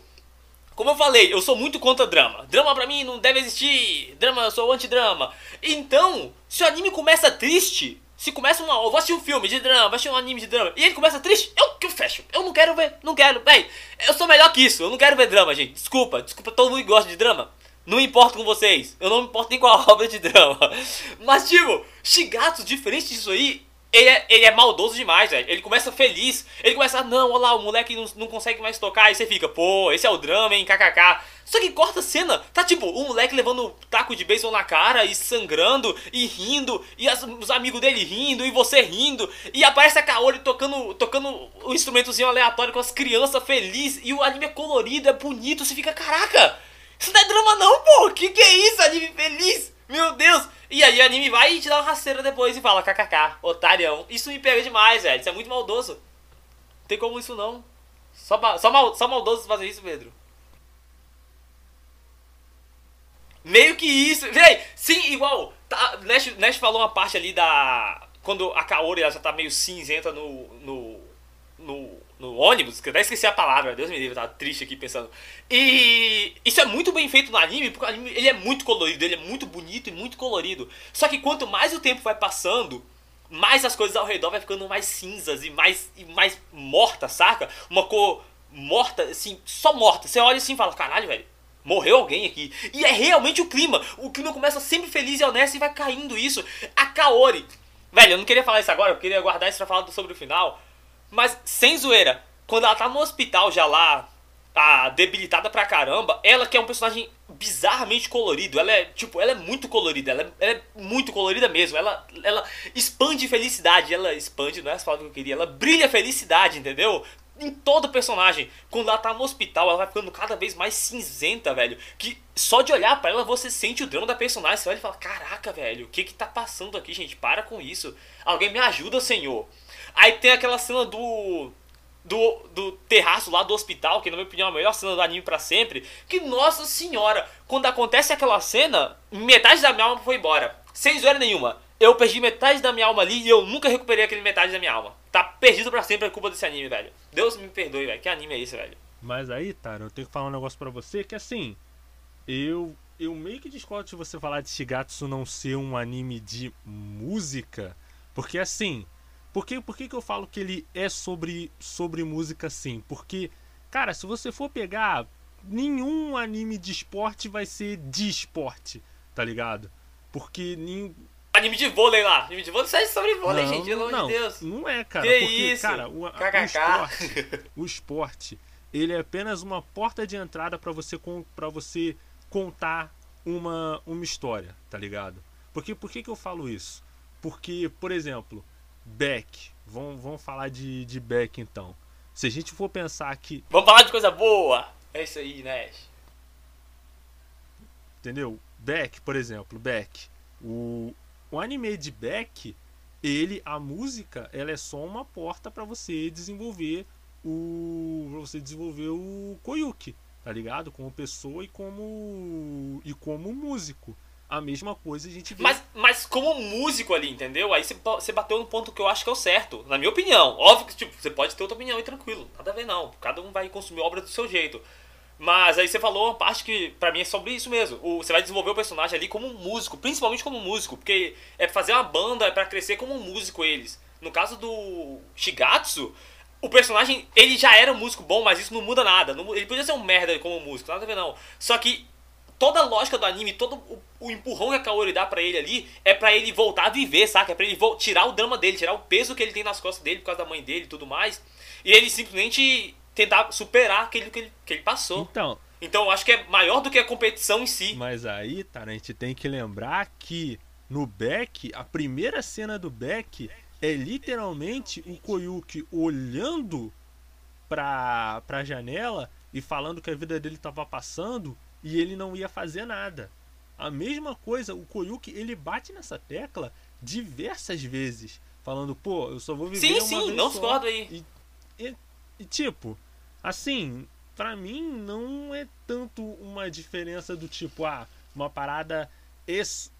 como eu falei, eu sou muito contra drama. Drama pra mim não deve existir. Drama, eu sou anti-drama. Então, se o anime começa triste, se começa uma. Eu vou assistir um filme de drama, vou assistir um anime de drama, e ele começa triste, eu que eu fecho. Eu não quero ver, não quero. Véi, eu sou melhor que isso, eu não quero ver drama, gente. Desculpa, desculpa todo mundo gosta de drama. Não importo com vocês, eu não me importo nem com a obra de drama. Mas, tipo, Shigatsu, diferente disso aí, ele é, ele é maldoso demais, velho. Ele começa feliz. Ele começa, não, olha lá, o moleque não, não consegue mais tocar. Aí você fica, pô, esse é o drama, hein, kkk. Só que corta a cena, tá tipo, o moleque levando um taco de beisebol na cara e sangrando e rindo, e as- os amigos dele rindo, e você rindo, e aparece a Kaori tocando, tocando um instrumentozinho aleatório com as crianças felizes, e o anime é colorido, é bonito, você fica, caraca, isso não é drama não, pô, que que é isso, anime feliz? Meu Deus! E aí o anime vai te dá uma rasteira depois e fala, kkk, otarião. Isso me pega demais, velho, isso é muito maldoso. Não tem como isso não. Só, só, mal, só maldoso fazer isso, Pedro. Meio que isso. Véi, sim, igual. Tá, Nash, Nash falou uma parte ali da. Quando a Kaori ela já tá meio cinzenta no. no. no, no ônibus, que eu até esqueci a palavra, Deus me livre, eu tava triste aqui pensando. E isso é muito bem feito no anime, porque o anime ele é muito colorido, ele é muito bonito e muito colorido. Só que quanto mais o tempo vai passando, mais as coisas ao redor vai ficando mais cinzas e mais, e mais mortas, saca? Uma cor morta, assim, só morta. Você olha assim e fala, caralho, velho, morreu alguém aqui. E é realmente o clima. O clima começa sempre feliz e honesto e vai caindo isso. A Kaori. Velho, eu não queria falar isso agora, eu queria guardar isso pra falar sobre o final. Mas, sem zoeira, quando ela tá no hospital já lá, tá debilitada pra caramba, ela que é um personagem bizarramente colorido, ela é, tipo, ela é muito colorida, ela é, ela é muito colorida mesmo, ela, ela expande felicidade, ela expande, não é essa palavra que eu queria, ela brilha felicidade, entendeu? Em todo personagem. Quando ela tá no hospital, ela vai ficando cada vez mais cinzenta, velho. Que só de olhar pra ela você sente o drama da personagem. Você olha e fala: Caraca, velho, o que que tá passando aqui, gente? Para com isso. Alguém me ajuda, senhor. Aí tem aquela cena do. Do, do terraço lá do hospital, que na minha opinião é a melhor cena do anime pra sempre. Que, nossa senhora, quando acontece aquela cena, metade da minha alma foi embora. Sem zoeira nenhuma. Eu perdi metade da minha alma ali e eu nunca recuperei aquele metade da minha alma. Tá perdido pra sempre a culpa desse anime, velho. Deus me perdoe, velho. Que anime é esse, velho? Mas aí, Tara, eu tenho que falar um negócio pra você que assim, eu eu meio que discordo de você falar de Shigatsu não ser um anime de música, porque assim, por que, por que, que eu falo que ele é sobre sobre música assim? Porque, cara, se você for pegar nenhum anime de esporte vai ser de esporte, tá ligado? Porque nem, Anime de vôlei lá. Anime de vôlei sai sobre vôlei, gente. Pelo amor não, de Deus. Não é, cara. Que porque, isso? cara, o, a- o KKK. esporte, o esporte, ele é apenas uma porta de entrada pra você para você contar uma, uma história, tá ligado? Porque por que, que eu falo isso? Porque, por exemplo, Beck, vamos, vamos falar de, de Beck então. Se a gente for pensar que, Vamos falar de coisa boa. É isso aí, Nash. entendeu? Beck, por exemplo, Beck, o, o anime de Beck, ele, a música, ela é só uma porta pra você desenvolver o, pra você desenvolver o Koyuki, tá ligado? Como pessoa e como e como músico. A mesma coisa a gente vê. Mas, mas como músico ali, entendeu? Aí você, bateu no ponto que eu acho que é o certo, na minha opinião. Óbvio que tipo, você pode ter outra opinião e tranquilo, nada a ver não. Cada um vai consumir obra do seu jeito. Mas aí você falou uma parte que pra mim é sobre isso mesmo. Você vai desenvolver o personagem ali como um músico, principalmente como um músico, porque é fazer uma banda, é pra crescer como um músico eles. No caso do Shigatsu, o personagem, ele já era um músico bom, mas isso não muda nada. Ele podia ser um merda como músico, nada a ver não. Só que toda a lógica do anime, todo o, o empurrão que a Kaori dá pra ele ali, é pra ele voltar a viver, saca? É pra ele tirar o drama dele, tirar o peso que ele tem nas costas dele por causa da mãe dele e tudo mais. E ele simplesmente tentar superar aquilo que ele, que ele passou. Então. Então eu acho que é maior do que a competição em si. Mas aí, tá, a gente tem que lembrar que no Beck, a primeira cena do Beck é literalmente o Koyuki olhando pra, pra janela e falando que a vida dele tava passando e ele não ia fazer nada. A mesma coisa, o Koyuki ele bate nessa tecla diversas vezes, falando, pô, eu só vou viver sim, uma sim, vez não só. discordo aí. E, e, e, tipo, assim, pra mim não é tanto uma diferença do tipo, ah, uma parada esse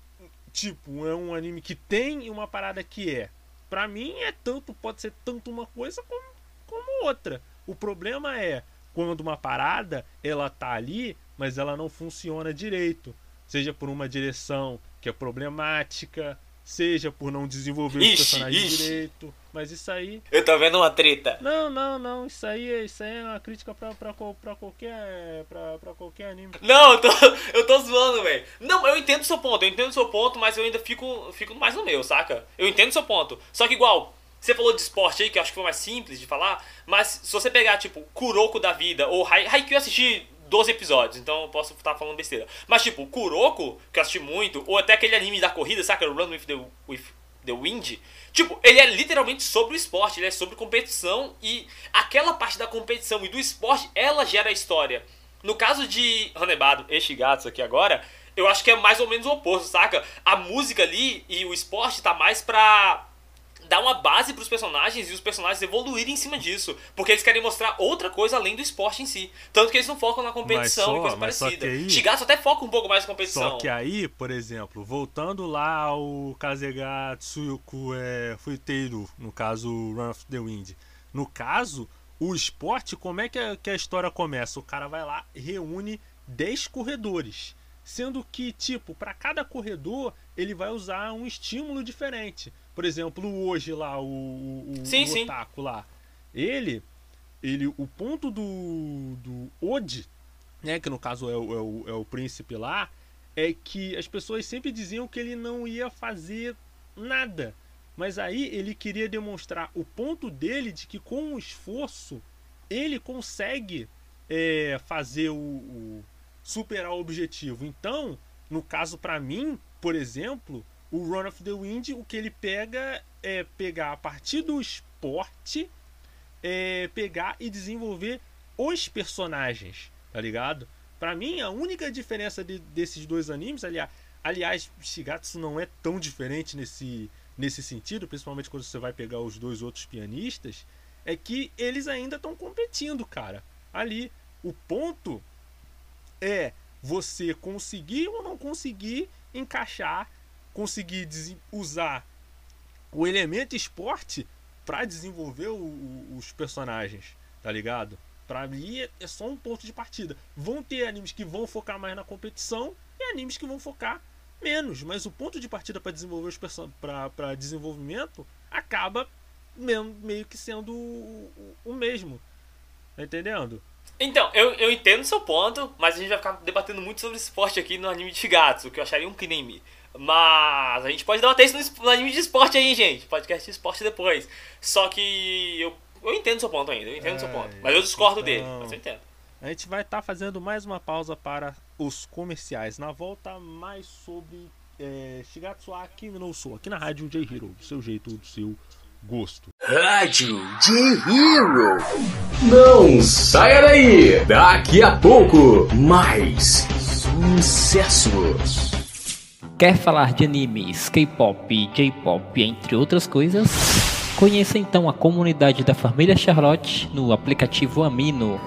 tipo, é um anime que tem e uma parada que é. Pra mim é tanto, pode ser tanto uma coisa como, como outra. O problema é quando uma parada ela tá ali, mas ela não funciona direito. Seja por uma direção que é problemática, seja por não desenvolver Ixi, os personagens ixi. direito. Mas isso aí. Eu tô vendo uma treta. Não, não, não. Isso aí, é- isso aí é uma crítica pra, pra, pra qualquer. Pra, pra qualquer anime. Não, eu tô, eu tô zoando, velho. Não, eu entendo o seu ponto, eu entendo o seu ponto, mas eu ainda fico, fico mais no meu, saca? Eu entendo o seu ponto. Só que igual, você falou de esporte aí, que eu acho que foi mais simples de falar, mas se você pegar, tipo, Kuroko da vida, ou Hai- Haikyuu eu assisti 12 episódios, então eu posso estar falando besteira. Mas, tipo, Kuroko, que eu assisti muito, ou até aquele anime da corrida, saca? Run with the, with the Wind. Tipo, ele é literalmente sobre o esporte, ele é sobre competição e aquela parte da competição e do esporte, ela gera a história. No caso de Hanebado e Shigatsu aqui agora, eu acho que é mais ou menos o oposto, saca? A música ali e o esporte tá mais pra dar uma base pros personagens e os personagens evoluírem em cima disso. Porque eles querem mostrar outra coisa além do esporte em si. Tanto que eles não focam na competição só- e coisa parecida. aí- Shigatsu até foca um pouco mais na competição. Só que aí, por exemplo, voltando lá ao Kazega Tsuyuku é, Fuiteiru, no caso Run of the Wind. No caso, o esporte, como é que a, que a história começa? O cara vai lá, reúne 10 corredores. Sendo que, tipo, para cada corredor, ele vai usar um estímulo diferente. Por exemplo, hoje lá, o, o, Sim, o sim. Otaku lá. Ele, ele, o ponto do, do Ode, né, que no caso é o, é o, é o príncipe lá, é que as pessoas sempre diziam que ele não ia fazer nada. Mas aí ele queria demonstrar o ponto dele de que com o esforço ele consegue é, fazer o, o- superar o objetivo. Então, no caso pra mim, por exemplo, o Run of the Wind, o que ele pega é pegar a partir do esporte, é, pegar e desenvolver os personagens, tá ligado? Pra mim, a única diferença de- desses dois animes, aliás, aliás, Shigatsu não é tão diferente nesse, nesse sentido, principalmente quando você vai pegar os dois outros pianistas, é que eles ainda estão competindo, cara. Ali, o ponto é você conseguir ou não conseguir encaixar, conseguir usar o elemento esporte pra desenvolver o- o- os personagens, tá ligado? Pra mim é- é só um ponto de partida. Vão ter animes que vão focar mais na competição e animes que vão focar menos, mas o ponto de partida para desenvolver os para desenvolvimento acaba me- meio que sendo o, o- o mesmo. Tá entendendo? Então, eu, eu entendo o seu ponto, mas a gente vai ficar debatendo muito sobre esporte aqui no anime de Shigatsu, que eu acharia um crime. Mas a gente pode debater isso no, no anime de esporte aí, gente. Podcast de esporte depois. Só que eu, eu entendo o seu ponto ainda, eu entendo o seu É, ponto. Mas eu discordo então- dele, mas eu entendo. A gente vai estar fazendo mais uma pausa para os comerciais. Na volta, mais sobre é, Shigatsu Aki no Sou, aqui na Rádio J Hero, do seu jeito, do seu gosto. Rádio de Hero. Não saia daí. Daqui a pouco, mais sucessos. Quer falar de animes, K-pop, J-pop, entre outras coisas? Conheça então a comunidade da família Charlotte no aplicativo Amino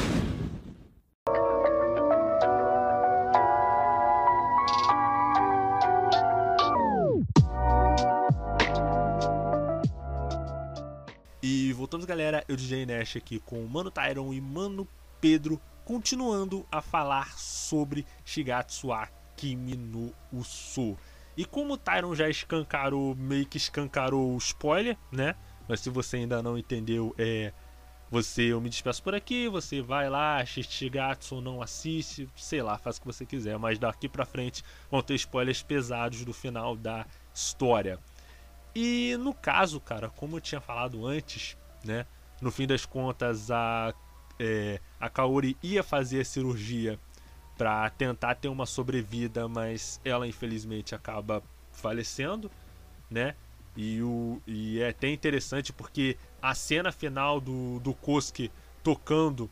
Eu, DJ Nash, aqui com o Mano Tyron e Mano Pedro, continuando a falar sobre Shigatsu Akimi no Uso. E como o Tyron já escancarou, meio que escancarou o spoiler, né? Mas se você ainda não entendeu, é. Você, eu me despeço por aqui, você vai lá, assiste Shigatsu ou não assiste, sei lá, faz o que você quiser, mas daqui pra frente vão ter spoilers pesados do final da história. E no caso, cara, como eu tinha falado antes, né? No fim das contas, a, é, a Kaori ia fazer a cirurgia para tentar ter uma sobrevida, mas ela infelizmente acaba falecendo, né? E, o, e é até interessante porque a cena final do, do Kosuke tocando,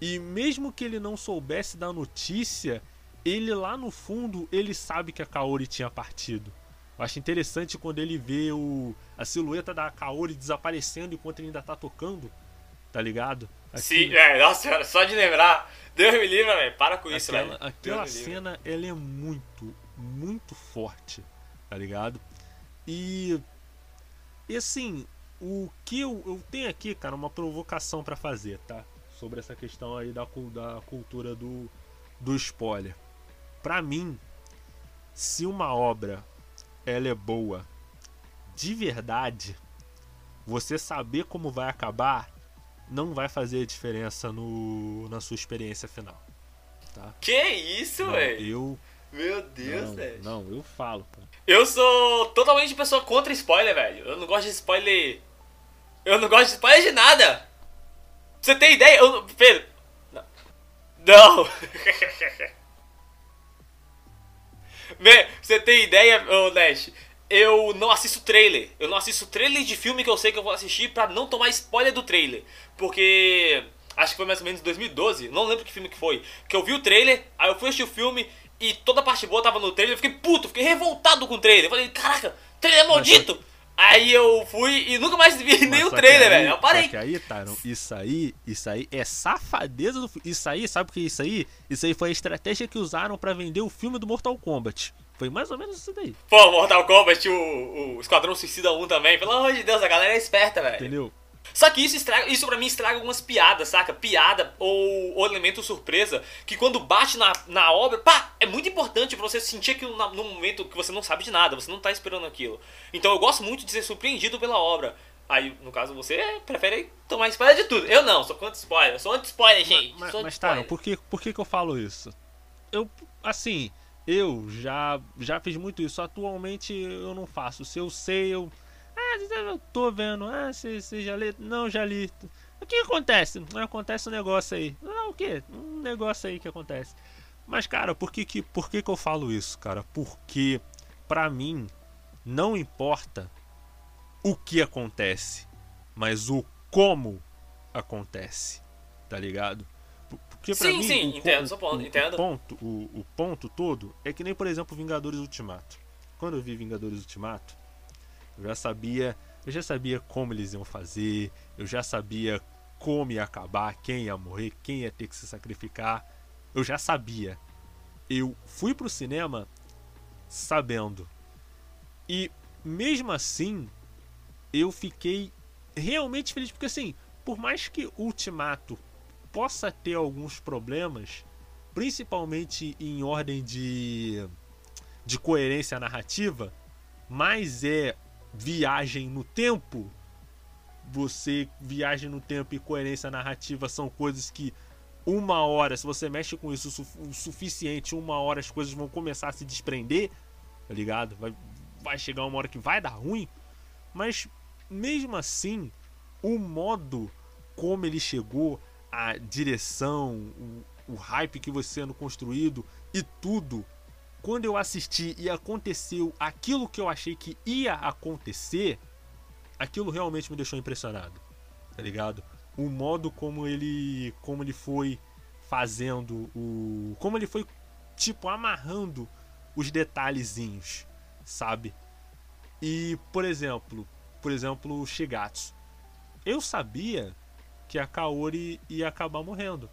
e mesmo que ele não soubesse da notícia, ele lá no fundo, ele sabe que a Kaori tinha partido. Eu acho interessante quando ele vê o, a silhueta da Kaori desaparecendo enquanto ele ainda tá tocando, tá ligado? Sim, é, nossa só de lembrar. Deus me livre, velho. Para com isso, velho. Aquela, cena, ela é muito, muito forte, tá ligado? E. E assim, o que eu, eu tenho aqui, cara, uma provocação para fazer, tá? Sobre essa questão aí da, da cultura do, do spoiler. Pra mim, se uma obra ela é boa de verdade, você saber como vai acabar não vai fazer diferença no, na sua experiência final. Tá? Que isso, velho? Eu. Meu Deus, velho. Não, não, eu falo. Pô. Eu sou totalmente pessoa contra spoiler, velho. Eu não gosto de spoiler. Eu não gosto de spoiler de nada. Você tem ideia? Eu... Pedro. Não. Não. Você tem ideia, ô Nash? Eu não assisto trailer. Eu não assisto trailer de filme que eu sei que eu vou assistir pra não tomar spoiler do trailer. Porque acho que foi mais ou menos em 2012, não lembro que filme que foi. Que eu vi o trailer, aí eu fui assistir o filme e toda a parte boa tava no trailer. Eu fiquei puto, fiquei revoltado com o trailer. Eu falei, caraca, trailer é maldito! Aí eu fui e nunca mais vi nenhum trailer, velho. Eu parei. Só aí, Taron, isso aí, isso aí é safadeza do Isso aí, sabe o que é isso aí? Isso aí foi a estratégia que usaram para vender o filme do Mortal Kombat. Foi mais ou menos isso daí. Pô, Mortal Kombat, o, o Esquadrão Suicida 1 também. Pelo amor de Deus, a galera é esperta, velho. Entendeu? Só que isso, estraga, isso pra mim estraga algumas piadas, saca? Piada ou, ou elemento surpresa que quando bate na, na obra, pá, é muito importante pra você sentir aquilo na, no momento que você não sabe de nada, você não tá esperando aquilo. Então eu gosto muito de ser surpreendido pela obra. Aí, no caso, você prefere tomar spoiler de tudo. Eu não, sou contra spoiler, sou anti-spoiler, gente. Mas, sou mas tá, por que, por que que eu falo isso? Eu, assim, eu já, já fiz muito isso. Atualmente eu não faço. Se eu sei, eu eu tô vendo. Ah, você, você já lê? Não, já li. O que acontece? Acontece um negócio aí. Ah, o que? Um negócio aí que acontece. Mas, cara, por que, que, por que, que eu falo isso, cara? Porque, pra mim, não importa o que acontece, mas o como acontece. Tá ligado? Porque pra sim, mim, sim, o, entendo, o, ponto, o, entendo. O ponto, o, o ponto todo é que nem, por exemplo, Vingadores Ultimato. Quando eu vi Vingadores Ultimato, eu já sabia, eu já sabia como eles iam fazer, eu já sabia como ia acabar, quem ia morrer, quem ia ter que se sacrificar. eu já sabia. Eu fui pro cinema sabendo. E mesmo assim, eu fiquei realmente feliz porque assim, por mais que Ultimato possa ter alguns problemas, principalmente em ordem de de coerência narrativa, mas é viagem no tempo. Você viagem no tempo e coerência narrativa são coisas que uma hora, se você mexe com isso o suficiente, uma hora as coisas vão começar a se desprender, tá ligado? Vai, vai chegar uma hora que vai dar ruim, mas mesmo assim, o modo como ele chegou, a direção, o, o hype que você sendo construído e tudo, quando eu assisti e aconteceu aquilo que eu achei que ia acontecer, aquilo realmente me deixou impressionado, tá ligado? O modo como ele, como ele foi fazendo o, como ele foi tipo amarrando os detalhezinhos, sabe? E por exemplo, por exemplo, Shigatsu. Eu sabia que a Kaori ia acabar morrendo,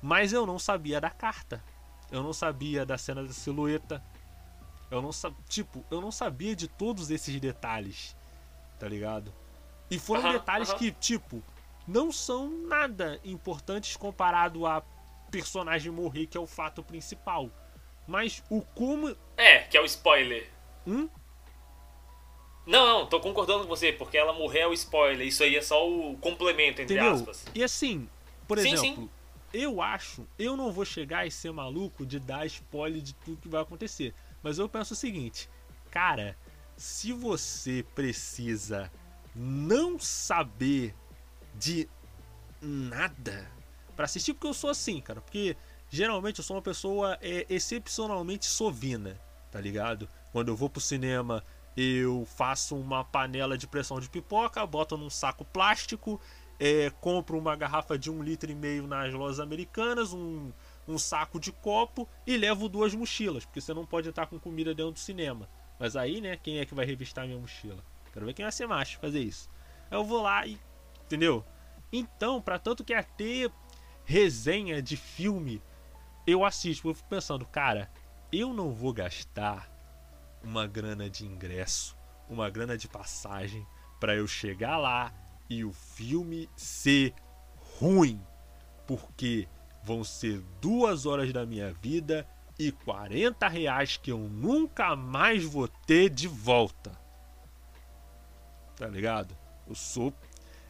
mas eu não sabia da carta. Eu não sabia da cena da silhueta. Eu não sabia, tipo, eu não sabia de todos esses detalhes, tá ligado? E foram uhum, detalhes uhum. que, tipo, não são nada importantes comparado a personagem morrer, que é o fato principal. Mas o como. É, que é o spoiler. Hum? Não, não, tô concordando com você, porque ela morrer é o spoiler. Isso aí é só o complemento, entre Entendeu? aspas. E assim, por sim, exemplo, sim eu acho, eu não vou chegar e ser maluco de dar spoiler de tudo que vai acontecer. Mas eu penso o seguinte, cara, se você precisa não saber de nada para assistir, porque eu sou assim, cara, porque geralmente eu sou uma pessoa é, excepcionalmente sovina, tá ligado? Quando eu vou pro cinema, eu faço uma panela de pressão de pipoca, boto num saco plástico é, compro uma garrafa de um litro e meio nas lojas americanas, um, um saco de copo e levo duas mochilas, porque você não pode estar com comida dentro do cinema. Mas aí, né, quem é que vai revistar minha mochila? Quero ver quem vai ser macho fazer isso. Aí eu vou lá e. Entendeu? Então, para tanto que é ter resenha de filme, eu assisto. Eu fico pensando, cara, eu não vou gastar uma grana de ingresso, uma grana de passagem para eu chegar lá e o filme ser ruim, porque vão ser duas horas da minha vida e 40 reais que eu nunca mais vou ter de volta. Tá ligado? Eu sou.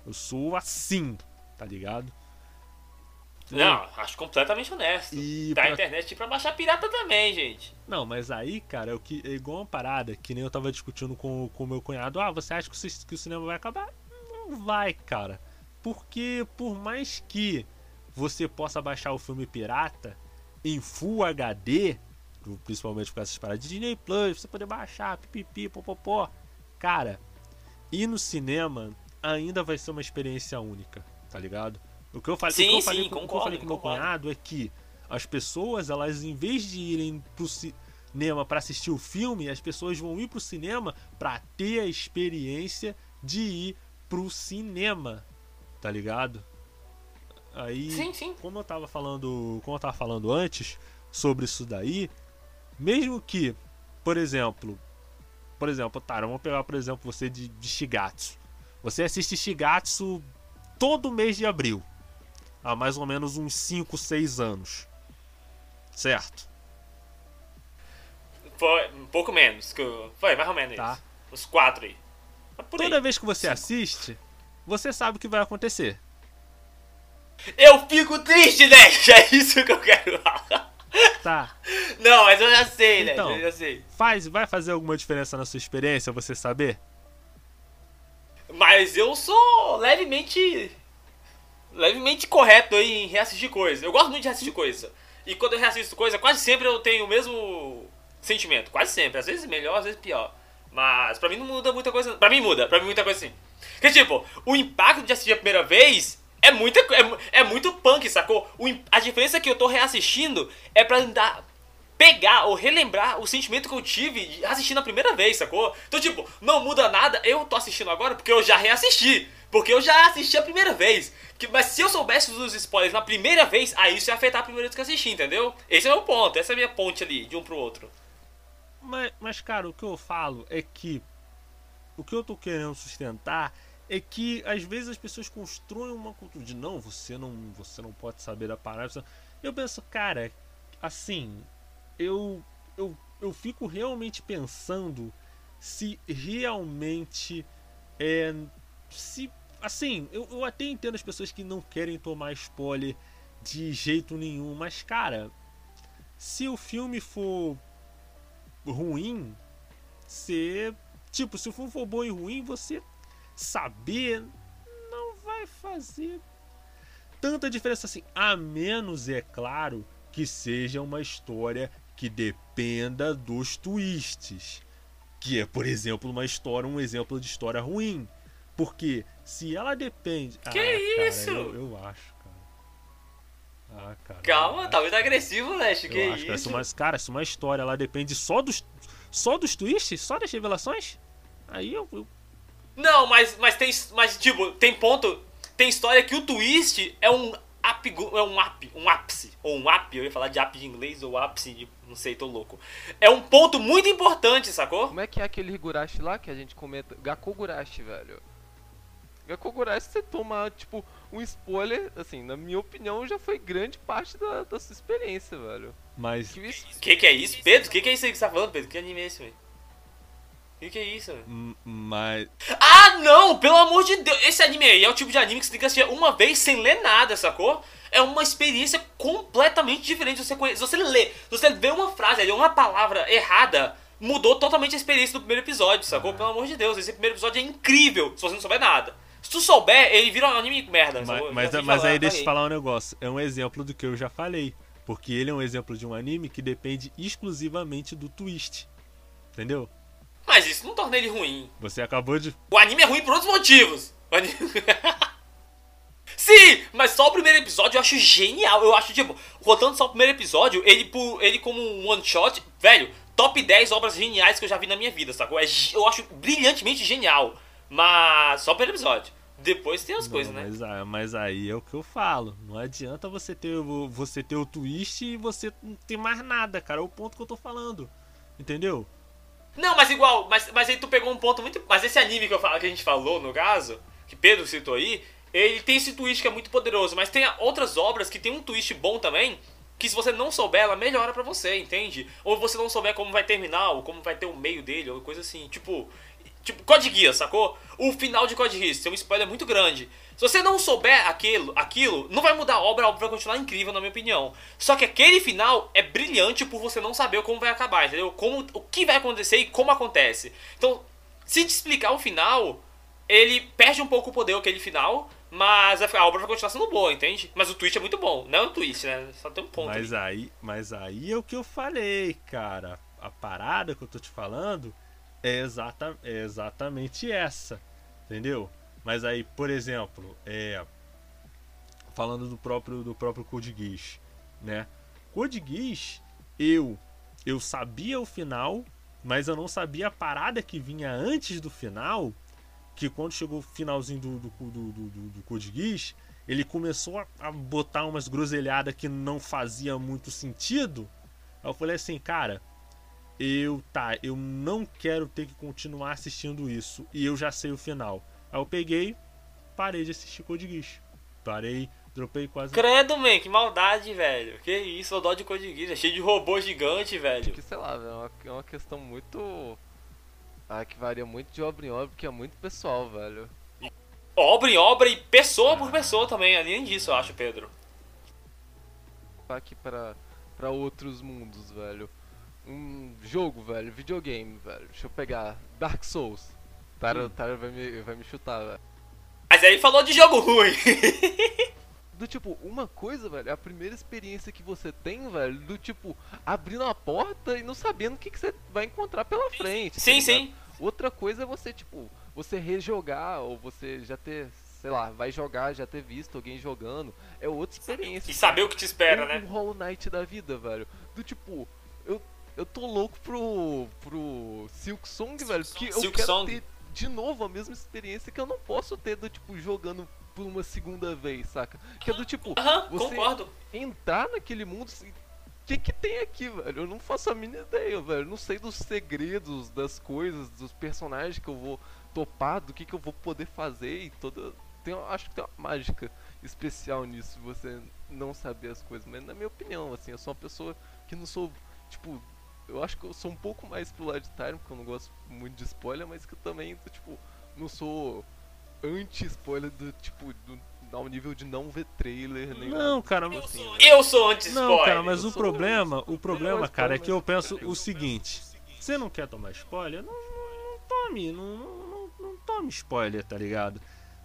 Eu sou assim, tá ligado? Não, acho completamente honesto. E tá pra... internet pra baixar pirata também, gente. Não, mas aí, cara, é, que, é igual uma parada que nem eu tava discutindo com o meu cunhado. Ah, você acha que o, que o cinema vai acabar? Vai, cara. Porque por mais que você possa baixar o filme pirata em Full HD, principalmente com essas paradas de Disney Plus, você poder baixar, pipipi, popopó. Cara, ir no cinema ainda vai ser uma experiência única, tá ligado? O que eu falei, sim, o que eu falei, sim, com, concordo, eu falei com meu cunhado é que as pessoas, elas em vez de irem pro cinema para assistir o filme, as pessoas vão ir pro cinema para ter a experiência de ir pro cinema, tá ligado? Aí, sim, sim. como eu tava falando, como eu tava falando antes sobre isso daí, mesmo que, por exemplo, por exemplo, tá, vamos pegar por exemplo você de, de Shigatsu. Você assiste Shigatsu todo mês de abril, há mais ou menos uns 5, 6 anos. Certo? Foi um pouco menos, que foi mais ou menos tá. isso. Uns 4 aí. Toda aí. vez que você Cinco. assiste, você sabe o que vai acontecer. Eu fico triste, né? É isso que eu quero falar. Tá. Não, mas eu já sei, né? Então, eu já sei. Faz, vai fazer alguma diferença na sua experiência você saber? Mas eu sou levemente. levemente correto aí em reassistir coisas. Eu gosto muito de reassistir coisa. E quando eu reassisto coisa, quase sempre eu tenho o mesmo sentimento. Quase sempre. Às vezes melhor, às vezes pior. Mas pra mim não muda muita coisa. Pra mim muda, pra mim muita coisa assim. Que tipo, o impacto de assistir a primeira vez é, muita, é, é muito punk, sacou? O, a diferença que eu tô reassistindo é pra dar pegar ou relembrar o sentimento que eu tive assistindo a primeira vez, sacou? Então, tipo, não muda nada, eu tô assistindo agora porque eu já reassisti. Porque eu já assisti a primeira vez. Que, mas se eu soubesse dos spoilers na primeira vez, aí isso ia afetar a primeira vez que eu assisti, entendeu? Esse é o meu ponto, essa é a minha ponte ali, de um pro outro. Mas, mas, cara, o que eu falo é que o que eu tô querendo sustentar é que às vezes as pessoas constroem uma cultura de não, você não, você não pode saber da parada. Eu penso, cara, assim, eu eu, eu fico realmente pensando se realmente é se assim, eu, eu até entendo as pessoas que não querem tomar spoiler de jeito nenhum, mas cara, se o filme for ruim, você. Tipo, se o filme for bom e ruim, você saber não vai fazer tanta diferença assim. A menos, é claro, que seja uma história que dependa dos twists. Que é, por exemplo, uma história, um exemplo de história ruim. Porque se ela depende. Que ah, isso? Cara, eu, eu acho. Ah, cara. Calma, tá muito agressivo, Leste, que eu acho, cara, se isso? uma, cara, se uma história ela depende só dos, só dos twists, só das revelações, aí eu, eu- Não, mas, mas tem. Mas, tipo, tem ponto. Tem história que o twist é um apigo, é um ap, um ápice. Ou um ap, eu ia falar de ap de inglês ou ápice de. Não sei, tô louco. É um ponto muito importante, sacou? Como é que é aquele Higurashi lá que a gente comenta? Gakogurashi, velho. Gakogurashi você toma, tipo, um spoiler, assim, na minha opinião, já foi grande parte da, da sua experiência, velho. mas Que? Que que é isso, Pedro? Que que é isso aí que você tá falando, Pedro? Que anime é esse, velho? Que que é isso, velho? mas Ah, não! Pelo amor de Deus! Esse anime aí é o tipo de anime que você tem que assistir uma vez sem ler nada, sacou? É uma experiência completamente diferente. Você conhece, se você lê, se você vê uma frase ali, uma palavra errada, mudou totalmente a experiência do primeiro episódio, sacou? Pelo amor de Deus, esse primeiro episódio é incrível se você não souber nada. Se tu souber, ele vira um anime merda. mas, mas, mas falar, aí deixa eu falar um negócio, é um exemplo do que eu já falei, porque ele é um exemplo de um anime que depende exclusivamente do twist. Entendeu? Mas isso não torna ele ruim. Você acabou de O anime é ruim por outros motivos. O anime- Sim, mas só o primeiro episódio eu acho genial. Eu acho, tipo, contando só o primeiro episódio, ele, ele como um one shot, velho, top 10 obras geniais que eu já vi na minha vida, sacou? É, eu acho brilhantemente genial. Mas só o primeiro episódio. Depois tem as Não, coisas, né? Mas, ah, mas aí é o que eu falo. Não adianta você ter, o- você ter o twist e você não ter mais nada, cara. É o ponto que eu tô falando. Entendeu? Não, mas igual, mas, mas aí tu pegou um ponto muito. Mas esse anime que, eu falo, que a gente falou, no caso, que Pedro citou aí, ele tem esse twist que é muito poderoso, mas tem outras obras que tem um twist bom também, que se você não souber, ela melhora pra você, entende? Ou você não souber como vai terminar, ou como vai ter o meio dele, ou coisa assim. Tipo. Tipo, Code Geass, sacou? O final de Code Geass tem um spoiler muito grande. Se você não souber aquilo, aquilo, não vai mudar a obra, a obra vai continuar incrível, na minha opinião. Só que aquele final é brilhante por você não saber como vai acabar, entendeu? Como, o que vai acontecer e como acontece. Então, se te explicar o final, ele perde um pouco o poder aquele final, mas a obra vai continuar sendo boa, entende? Mas o twist é muito bom. Não é o twist, né? Só tem um ponto. Mas ali. aí, mas aí é o que eu falei, cara. A parada que eu tô te falando é, exata, é exatamente essa, entendeu? Mas aí, por exemplo, é falando do próprio do próprio Code Geass, né? Code Geass, eu eu sabia o final, mas eu não sabia a parada que vinha antes do final, que quando chegou o finalzinho do do, do, do, do, Code Geass, ele começou a, a botar umas groselhadas que não fazia muito sentido. Aí eu falei assim, cara, eu tá, eu não quero ter que continuar assistindo isso e eu já sei o final. Aí eu peguei, parei de assistir Code Geass. Parei, dropei quase. Credo, man, que maldade, velho. Que isso, o dó de Code Geass. É cheio de robô gigante, velho. Que sei lá, velho, é uma, é uma questão muito. Ah, que varia muito de obra em obra, que é muito pessoal, velho. Obra em obra e pessoa por pessoa também. Além disso, eu acho, Pedro. aqui para para outros mundos, velho. Um jogo, velho, videogame, velho. Deixa eu pegar Dark Souls. Tara, Hum. Tara vai me vai me chutar, velho. Mas aí falou de jogo ruim. Do tipo, uma coisa, velho, é a primeira experiência que você tem, velho, do tipo, abrindo a porta e não sabendo o que, que você vai encontrar pela frente. tá sim, ligado? sim. Outra coisa é você, tipo, você rejogar, ou você já ter, sei lá, vai jogar, já ter visto alguém jogando. É outra experiência. E saber o que te espera, né? Um Hollow Knight da vida, velho. Do tipo, eu, eu tô louco pro, pro Silk Song, velho, porque eu Silk quero Song. ter de novo a mesma experiência que eu não posso ter do tipo jogando por uma segunda vez, saca? Que é do tipo, Aham, você concordo. entrar naquele mundo. assim, O que, que tem aqui, velho? Eu não faço a mínima ideia, velho. Eu não sei dos segredos, das coisas, dos personagens que eu vou topar, do que, que eu vou poder fazer e toda. Tem, eu acho que tem uma mágica especial nisso, você não saber as coisas. Mas na minha opinião, assim, eu sou uma pessoa que não sou, tipo. Eu acho que eu sou um pouco mais pro lado de Tyrion, porque eu não gosto muito de spoiler, mas que eu também, tipo, não sou anti-spoiler do tipo, do, ao nível de não ver trailer, nem Não, nada. cara, assim, Eu sou anti-spoiler. Não, cara, mas Eu o problema, o problema, cara, é mas que eu penso eu- o seguinte: você não quer tomar spoiler? Não, não, não tome, não, não, não, tome spoiler, tá ligado?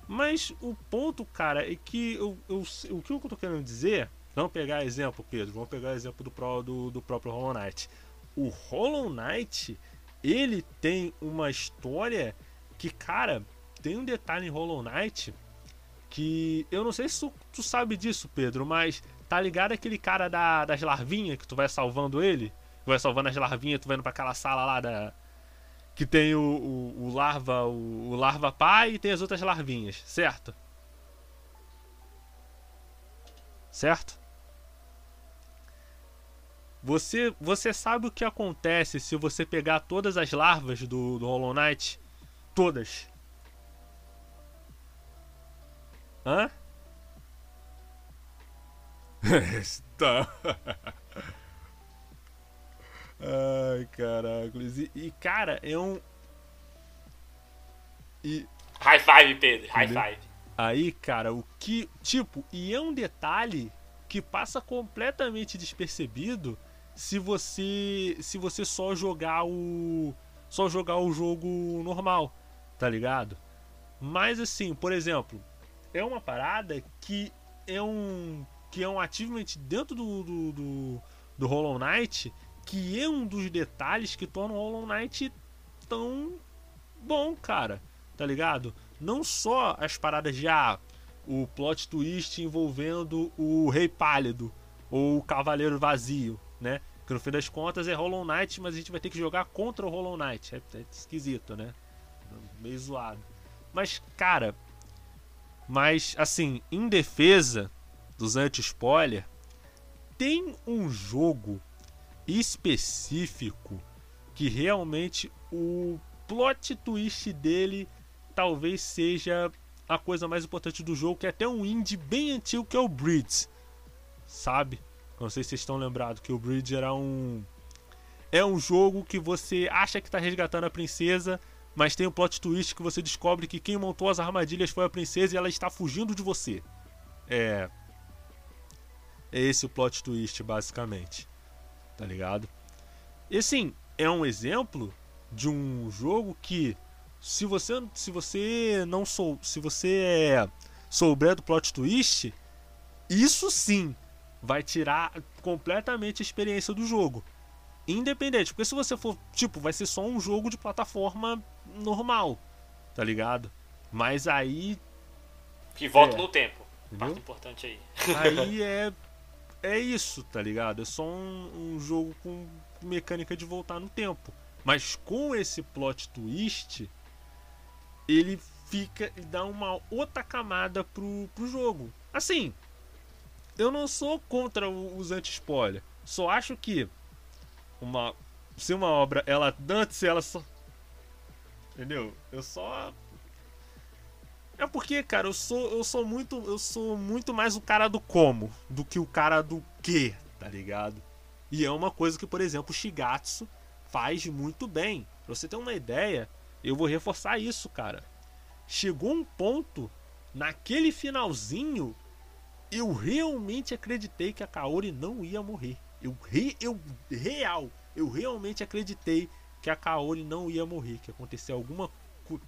Mas o ponto, cara, é que eu, eu, o que eu tô querendo dizer, vamos pegar exemplo, Pedro, vamos pegar exemplo do, pró- do, do próprio Hollow Knight. O Hollow Knight, ele tem uma história que, cara, tem um detalhe em Hollow Knight que eu não sei se tu, tu sabe disso, Pedro, mas tá ligado aquele cara da, das larvinhas que tu vai salvando ele? Vai salvando as larvinhas, tu vai indo pra aquela sala lá da. Que tem o, o, o larva, o, o larva pai e tem as outras larvinhas, certo? Certo? Você, você sabe o que acontece se você pegar todas as larvas do, do Hollow Knight? Todas. Hã? tá. Ai, caraca. E, e, cara, é um. E High five, Pedro. High Entendeu? five. aí, cara, o que. Tipo, e é um detalhe que passa completamente despercebido se você. Se você só jogar o. Só jogar o jogo normal, tá ligado? Mas assim, por exemplo, é uma parada que é um. Que é um achievement dentro do, do, do, do Hollow Knight, que é um dos detalhes que torna o Hollow Knight tão bom, cara. Tá ligado? Não só as paradas de ah, o plot twist envolvendo o Rei Pálido ou o Cavaleiro Vazio, né? Que no fim das contas é Hollow Knight, mas a gente vai ter que jogar contra o Hollow Knight. É, é esquisito, né? Meio zoado. Mas, cara, mas assim, em defesa dos anti-spoiler, tem um jogo específico que realmente o plot twist dele talvez seja a coisa mais importante do jogo, que é até um indie bem antigo que é o Bridge. Sabe? Não sei se vocês estão lembrados que o Bridge era um é um jogo que você acha que está resgatando a princesa, mas tem um plot twist que você descobre que quem montou as armadilhas foi a princesa e ela está fugindo de você. É é esse o plot twist basicamente. Tá ligado? E assim, é um exemplo de um jogo que se você se você não sou se você é, souber do plot twist, isso sim vai tirar completamente a experiência do jogo. Independente, porque se você for, tipo, vai ser só um jogo de plataforma normal, tá ligado? Mas aí, Que volta É. no tempo. Entendeu? Parte importante aí. aí é é isso, tá ligado? É só um, um jogo com mecânica de voltar no tempo. Mas com esse plot twist, ele fica e dá uma outra camada pro, pro jogo. Assim, eu não sou contra os anti-spoiler. Só acho que uma se uma obra ela antes ela só entendeu? Eu só é porque, cara, eu sou eu sou muito eu sou muito mais o cara do como do que o cara do que, tá ligado? E é uma coisa que, por exemplo, o Shigatsu faz muito bem. Pra você ter uma ideia, eu vou reforçar isso, cara. Chegou um ponto naquele finalzinho eu realmente acreditei que a Kaori não ia morrer. Eu, re, eu real, eu realmente acreditei que a Kaori não ia morrer, que ia acontecer alguma co-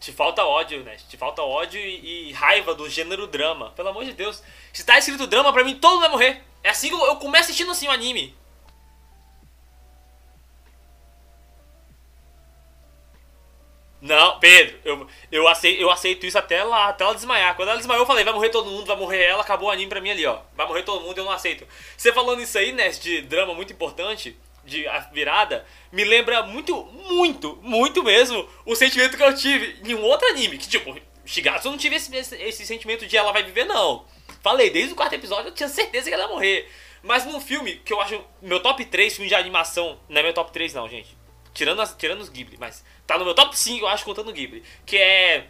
Te falta ódio, né? Te falta ódio e, e raiva do gênero drama. Pelo amor de Deus. Se tá escrito drama, pra mim todo mundo vai morrer. É assim que eu, eu começo assistindo assim o anime. Não, Pedro, eu, eu, aceito, eu aceito isso até ela, até ela desmaiar. Quando ela desmaiou, eu falei, vai morrer todo mundo, vai morrer ela, acabou o anime pra mim ali, ó. Vai morrer todo mundo, eu não aceito. Você falando isso aí, né, de drama muito importante, de a virada, me lembra muito, muito, muito mesmo o sentimento que eu tive em um outro anime. Que tipo, Shigatsu eu não tive esse, esse, esse sentimento de ela vai viver, não. Falei, desde o quarto episódio eu tinha certeza que ela ia morrer. Mas num filme que eu acho meu top 3 filme de animação, não é meu top 3 não, gente. Tirando, as, tirando os Ghibli, mas tá no meu top 5, eu acho, contando o Ghibli. Que é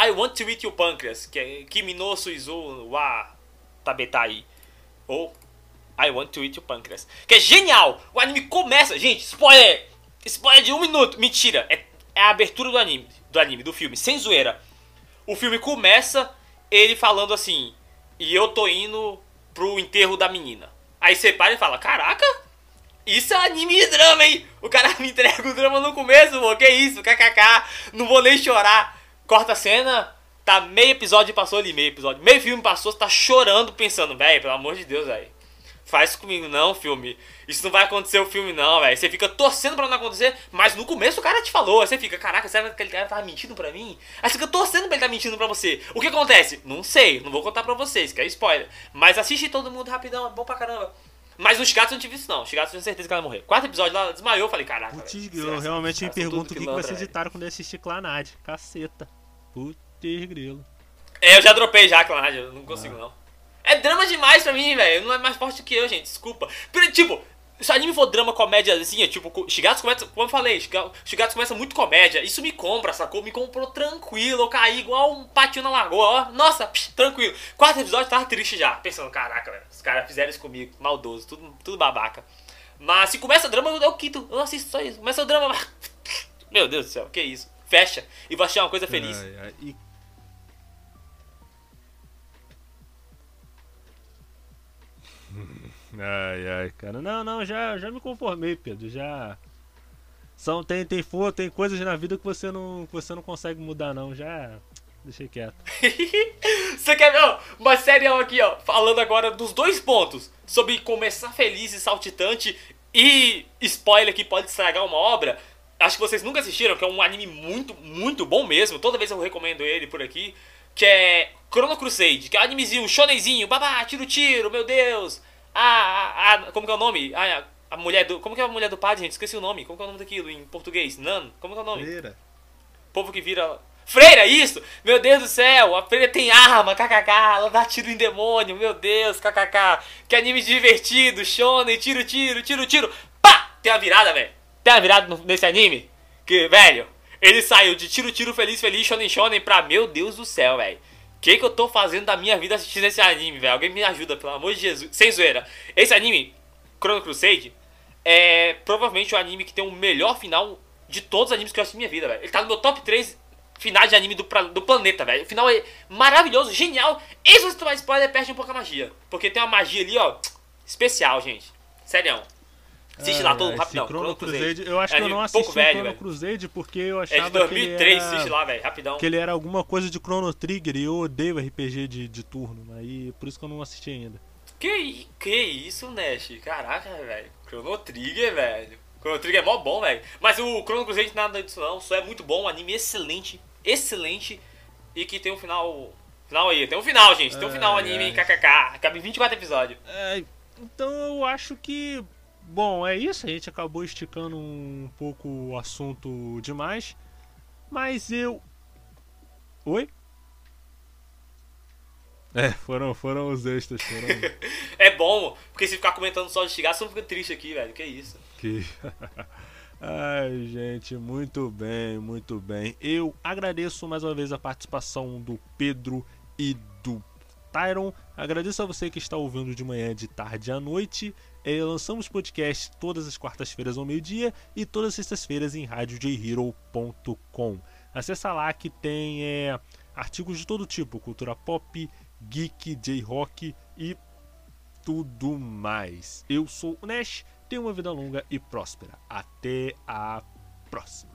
I Want to Eat Your Pancreas, que é Kimi no Suizu wa Tabetai. Ou I Want to Eat Your Pancreas. Que é genial! O anime começa. Gente, spoiler! Spoiler de um minuto. Mentira, é, é a abertura do anime, do anime, do filme, sem zoeira. O filme começa ele falando assim: E eu tô indo pro enterro da menina. Aí você para e fala: Caraca, isso é anime de drama, hein? O cara me entrega o drama no começo, pô. Que isso, kkk. Não vou nem chorar. Corta a cena, tá meio episódio passou ali, meio episódio. Meio filme passou, você tá chorando, pensando, velho, pelo amor de Deus, velho. Faz comigo não, filme. Isso não vai acontecer o filme não, velho. Você fica torcendo pra não acontecer, mas no começo o cara te falou. Você fica, caraca, será que aquele cara tava mentindo pra mim? Aí você fica torcendo pra ele tá mentindo pra você. O que acontece? Não sei, não vou contar pra vocês, que é spoiler. Mas assiste todo mundo rapidão, é bom pra caramba. Mas no Shigatsu eu não tive isso não. Shigatsu eu tinha certeza que ela ia morrer. Quarto episódio lá desmaiou, eu falei, caraca. Putz, eu essa- realmente me essa- tudo pergunto o que, que vocês editaram quando eu assisti Clanad. Caceta. Putz, grilo. É, eu já dropei já, Clanad, eu não consigo não. É drama demais pra mim, velho. Não é mais forte que eu, gente. Desculpa. Tipo, se o anime for drama, comédia, assim, é tipo, Shigatsu começa, como eu falei, Shiga- Shigatsu começa muito comédia. Isso me compra, sacou? Me comprou tranquilo. Eu caí igual um patinho na lagoa, ó. Nossa, psh, tranquilo. Quarto episódio tava triste já. Pensando, caraca, velho. Os caras fizeram isso comigo. Maldoso, tudo, tudo babaca. Mas se começa drama, eu, eu quito. Eu assisto só isso. Começa o drama. Meu Deus do céu, que isso. Fecha e vai achar uma coisa feliz. Ai, ai, e- Ai, ai, cara. Não, não, já, já me conformei, Pedro. Já. São, tem, tem, for, tem coisas na vida que você não, que você não consegue mudar, não. Já. Deixei quieto. Você quer ver uma série aqui, ó, falando agora dos dois pontos sobre começar feliz e saltitante e spoiler que pode estragar uma obra. Acho que vocês nunca assistiram, que é um anime muito, muito bom mesmo. Toda vez eu recomendo ele por aqui. Que é Chrono Crusade, que é um animezinho, shonenzinho, babá, tiro, tiro, meu Deus. Ah, ah, ah, como que é o nome? Ah, a mulher do. Como que é a mulher do padre, gente? Esqueci o nome. Como que é o nome daquilo em português? Nan? Como que é o nome? Freira. Povo que vira. Freira, isso! Meu Deus do céu, a freira tem arma, kkk, ela dá tiro em demônio, meu Deus, kkk. Que anime divertido, shonen, tiro, tiro, tiro, tiro. Pá! Tem uma virada, velho. Tem uma virada nesse anime. Que, velho, ele saiu de tiro, tiro, feliz, feliz, shonen, shonen pra meu Deus do céu, velho. Que, que eu tô fazendo da minha vida assistindo esse anime, velho? Alguém me ajuda, pelo amor de Jesus. Sem zoeira. Esse anime, Chrono Crusade, é provavelmente o anime que tem o melhor final de todos os animes que eu assisti na minha vida, velho. Ele tá no meu top 3 finais de anime do, pra- do planeta, velho. O final é maravilhoso, genial. E se você tomar spoiler, perde um pouco a magia. Porque tem uma magia ali, ó, especial, gente. Sério. Assiste lá Ai, todo ai, rapidão. Chrono Crusade. Eu acho É que eu não assisti velho, Chrono velho. Crusade porque eu É de achava que 2003, ele assiste era... lá, velho, rapidão. que ele era alguma coisa de Chrono Trigger e eu odeio RPG de, de turno. Aí por isso que eu não assisti ainda. Que, que isso, Nash? Caraca, velho. Chrono Trigger, velho. Chrono Trigger é mó bom, velho. Mas o Chrono Crusade nada disso não. Só é muito bom, um anime excelente. Excelente. E que tem um final... Final aí. Tem um final, gente. Tem um final anime, kkk. Acaba em 24 episódios. É, então eu acho que. Bom, é isso. A gente acabou esticando um pouco o assunto demais. Mas eu. Oi? É, foram, foram os extras. Foram É bom, porque se ficar comentando só de chegar, só fica triste aqui, velho. Que isso. que. Ai, gente, muito bem, muito bem. Eu agradeço mais uma vez a participação do Pedro e do Tyron. Agradeço a você que está ouvindo de manhã, de tarde à noite. Eh, lançamos podcast todas as quartas-feiras ao meio-dia e todas as sextas-feiras em radiojhero.com. Acessa lá que tem eh, artigos de todo tipo, cultura pop, geek, J-rock e tudo mais. Eu sou o Nash, tenha uma vida longa e próspera. Até a próxima.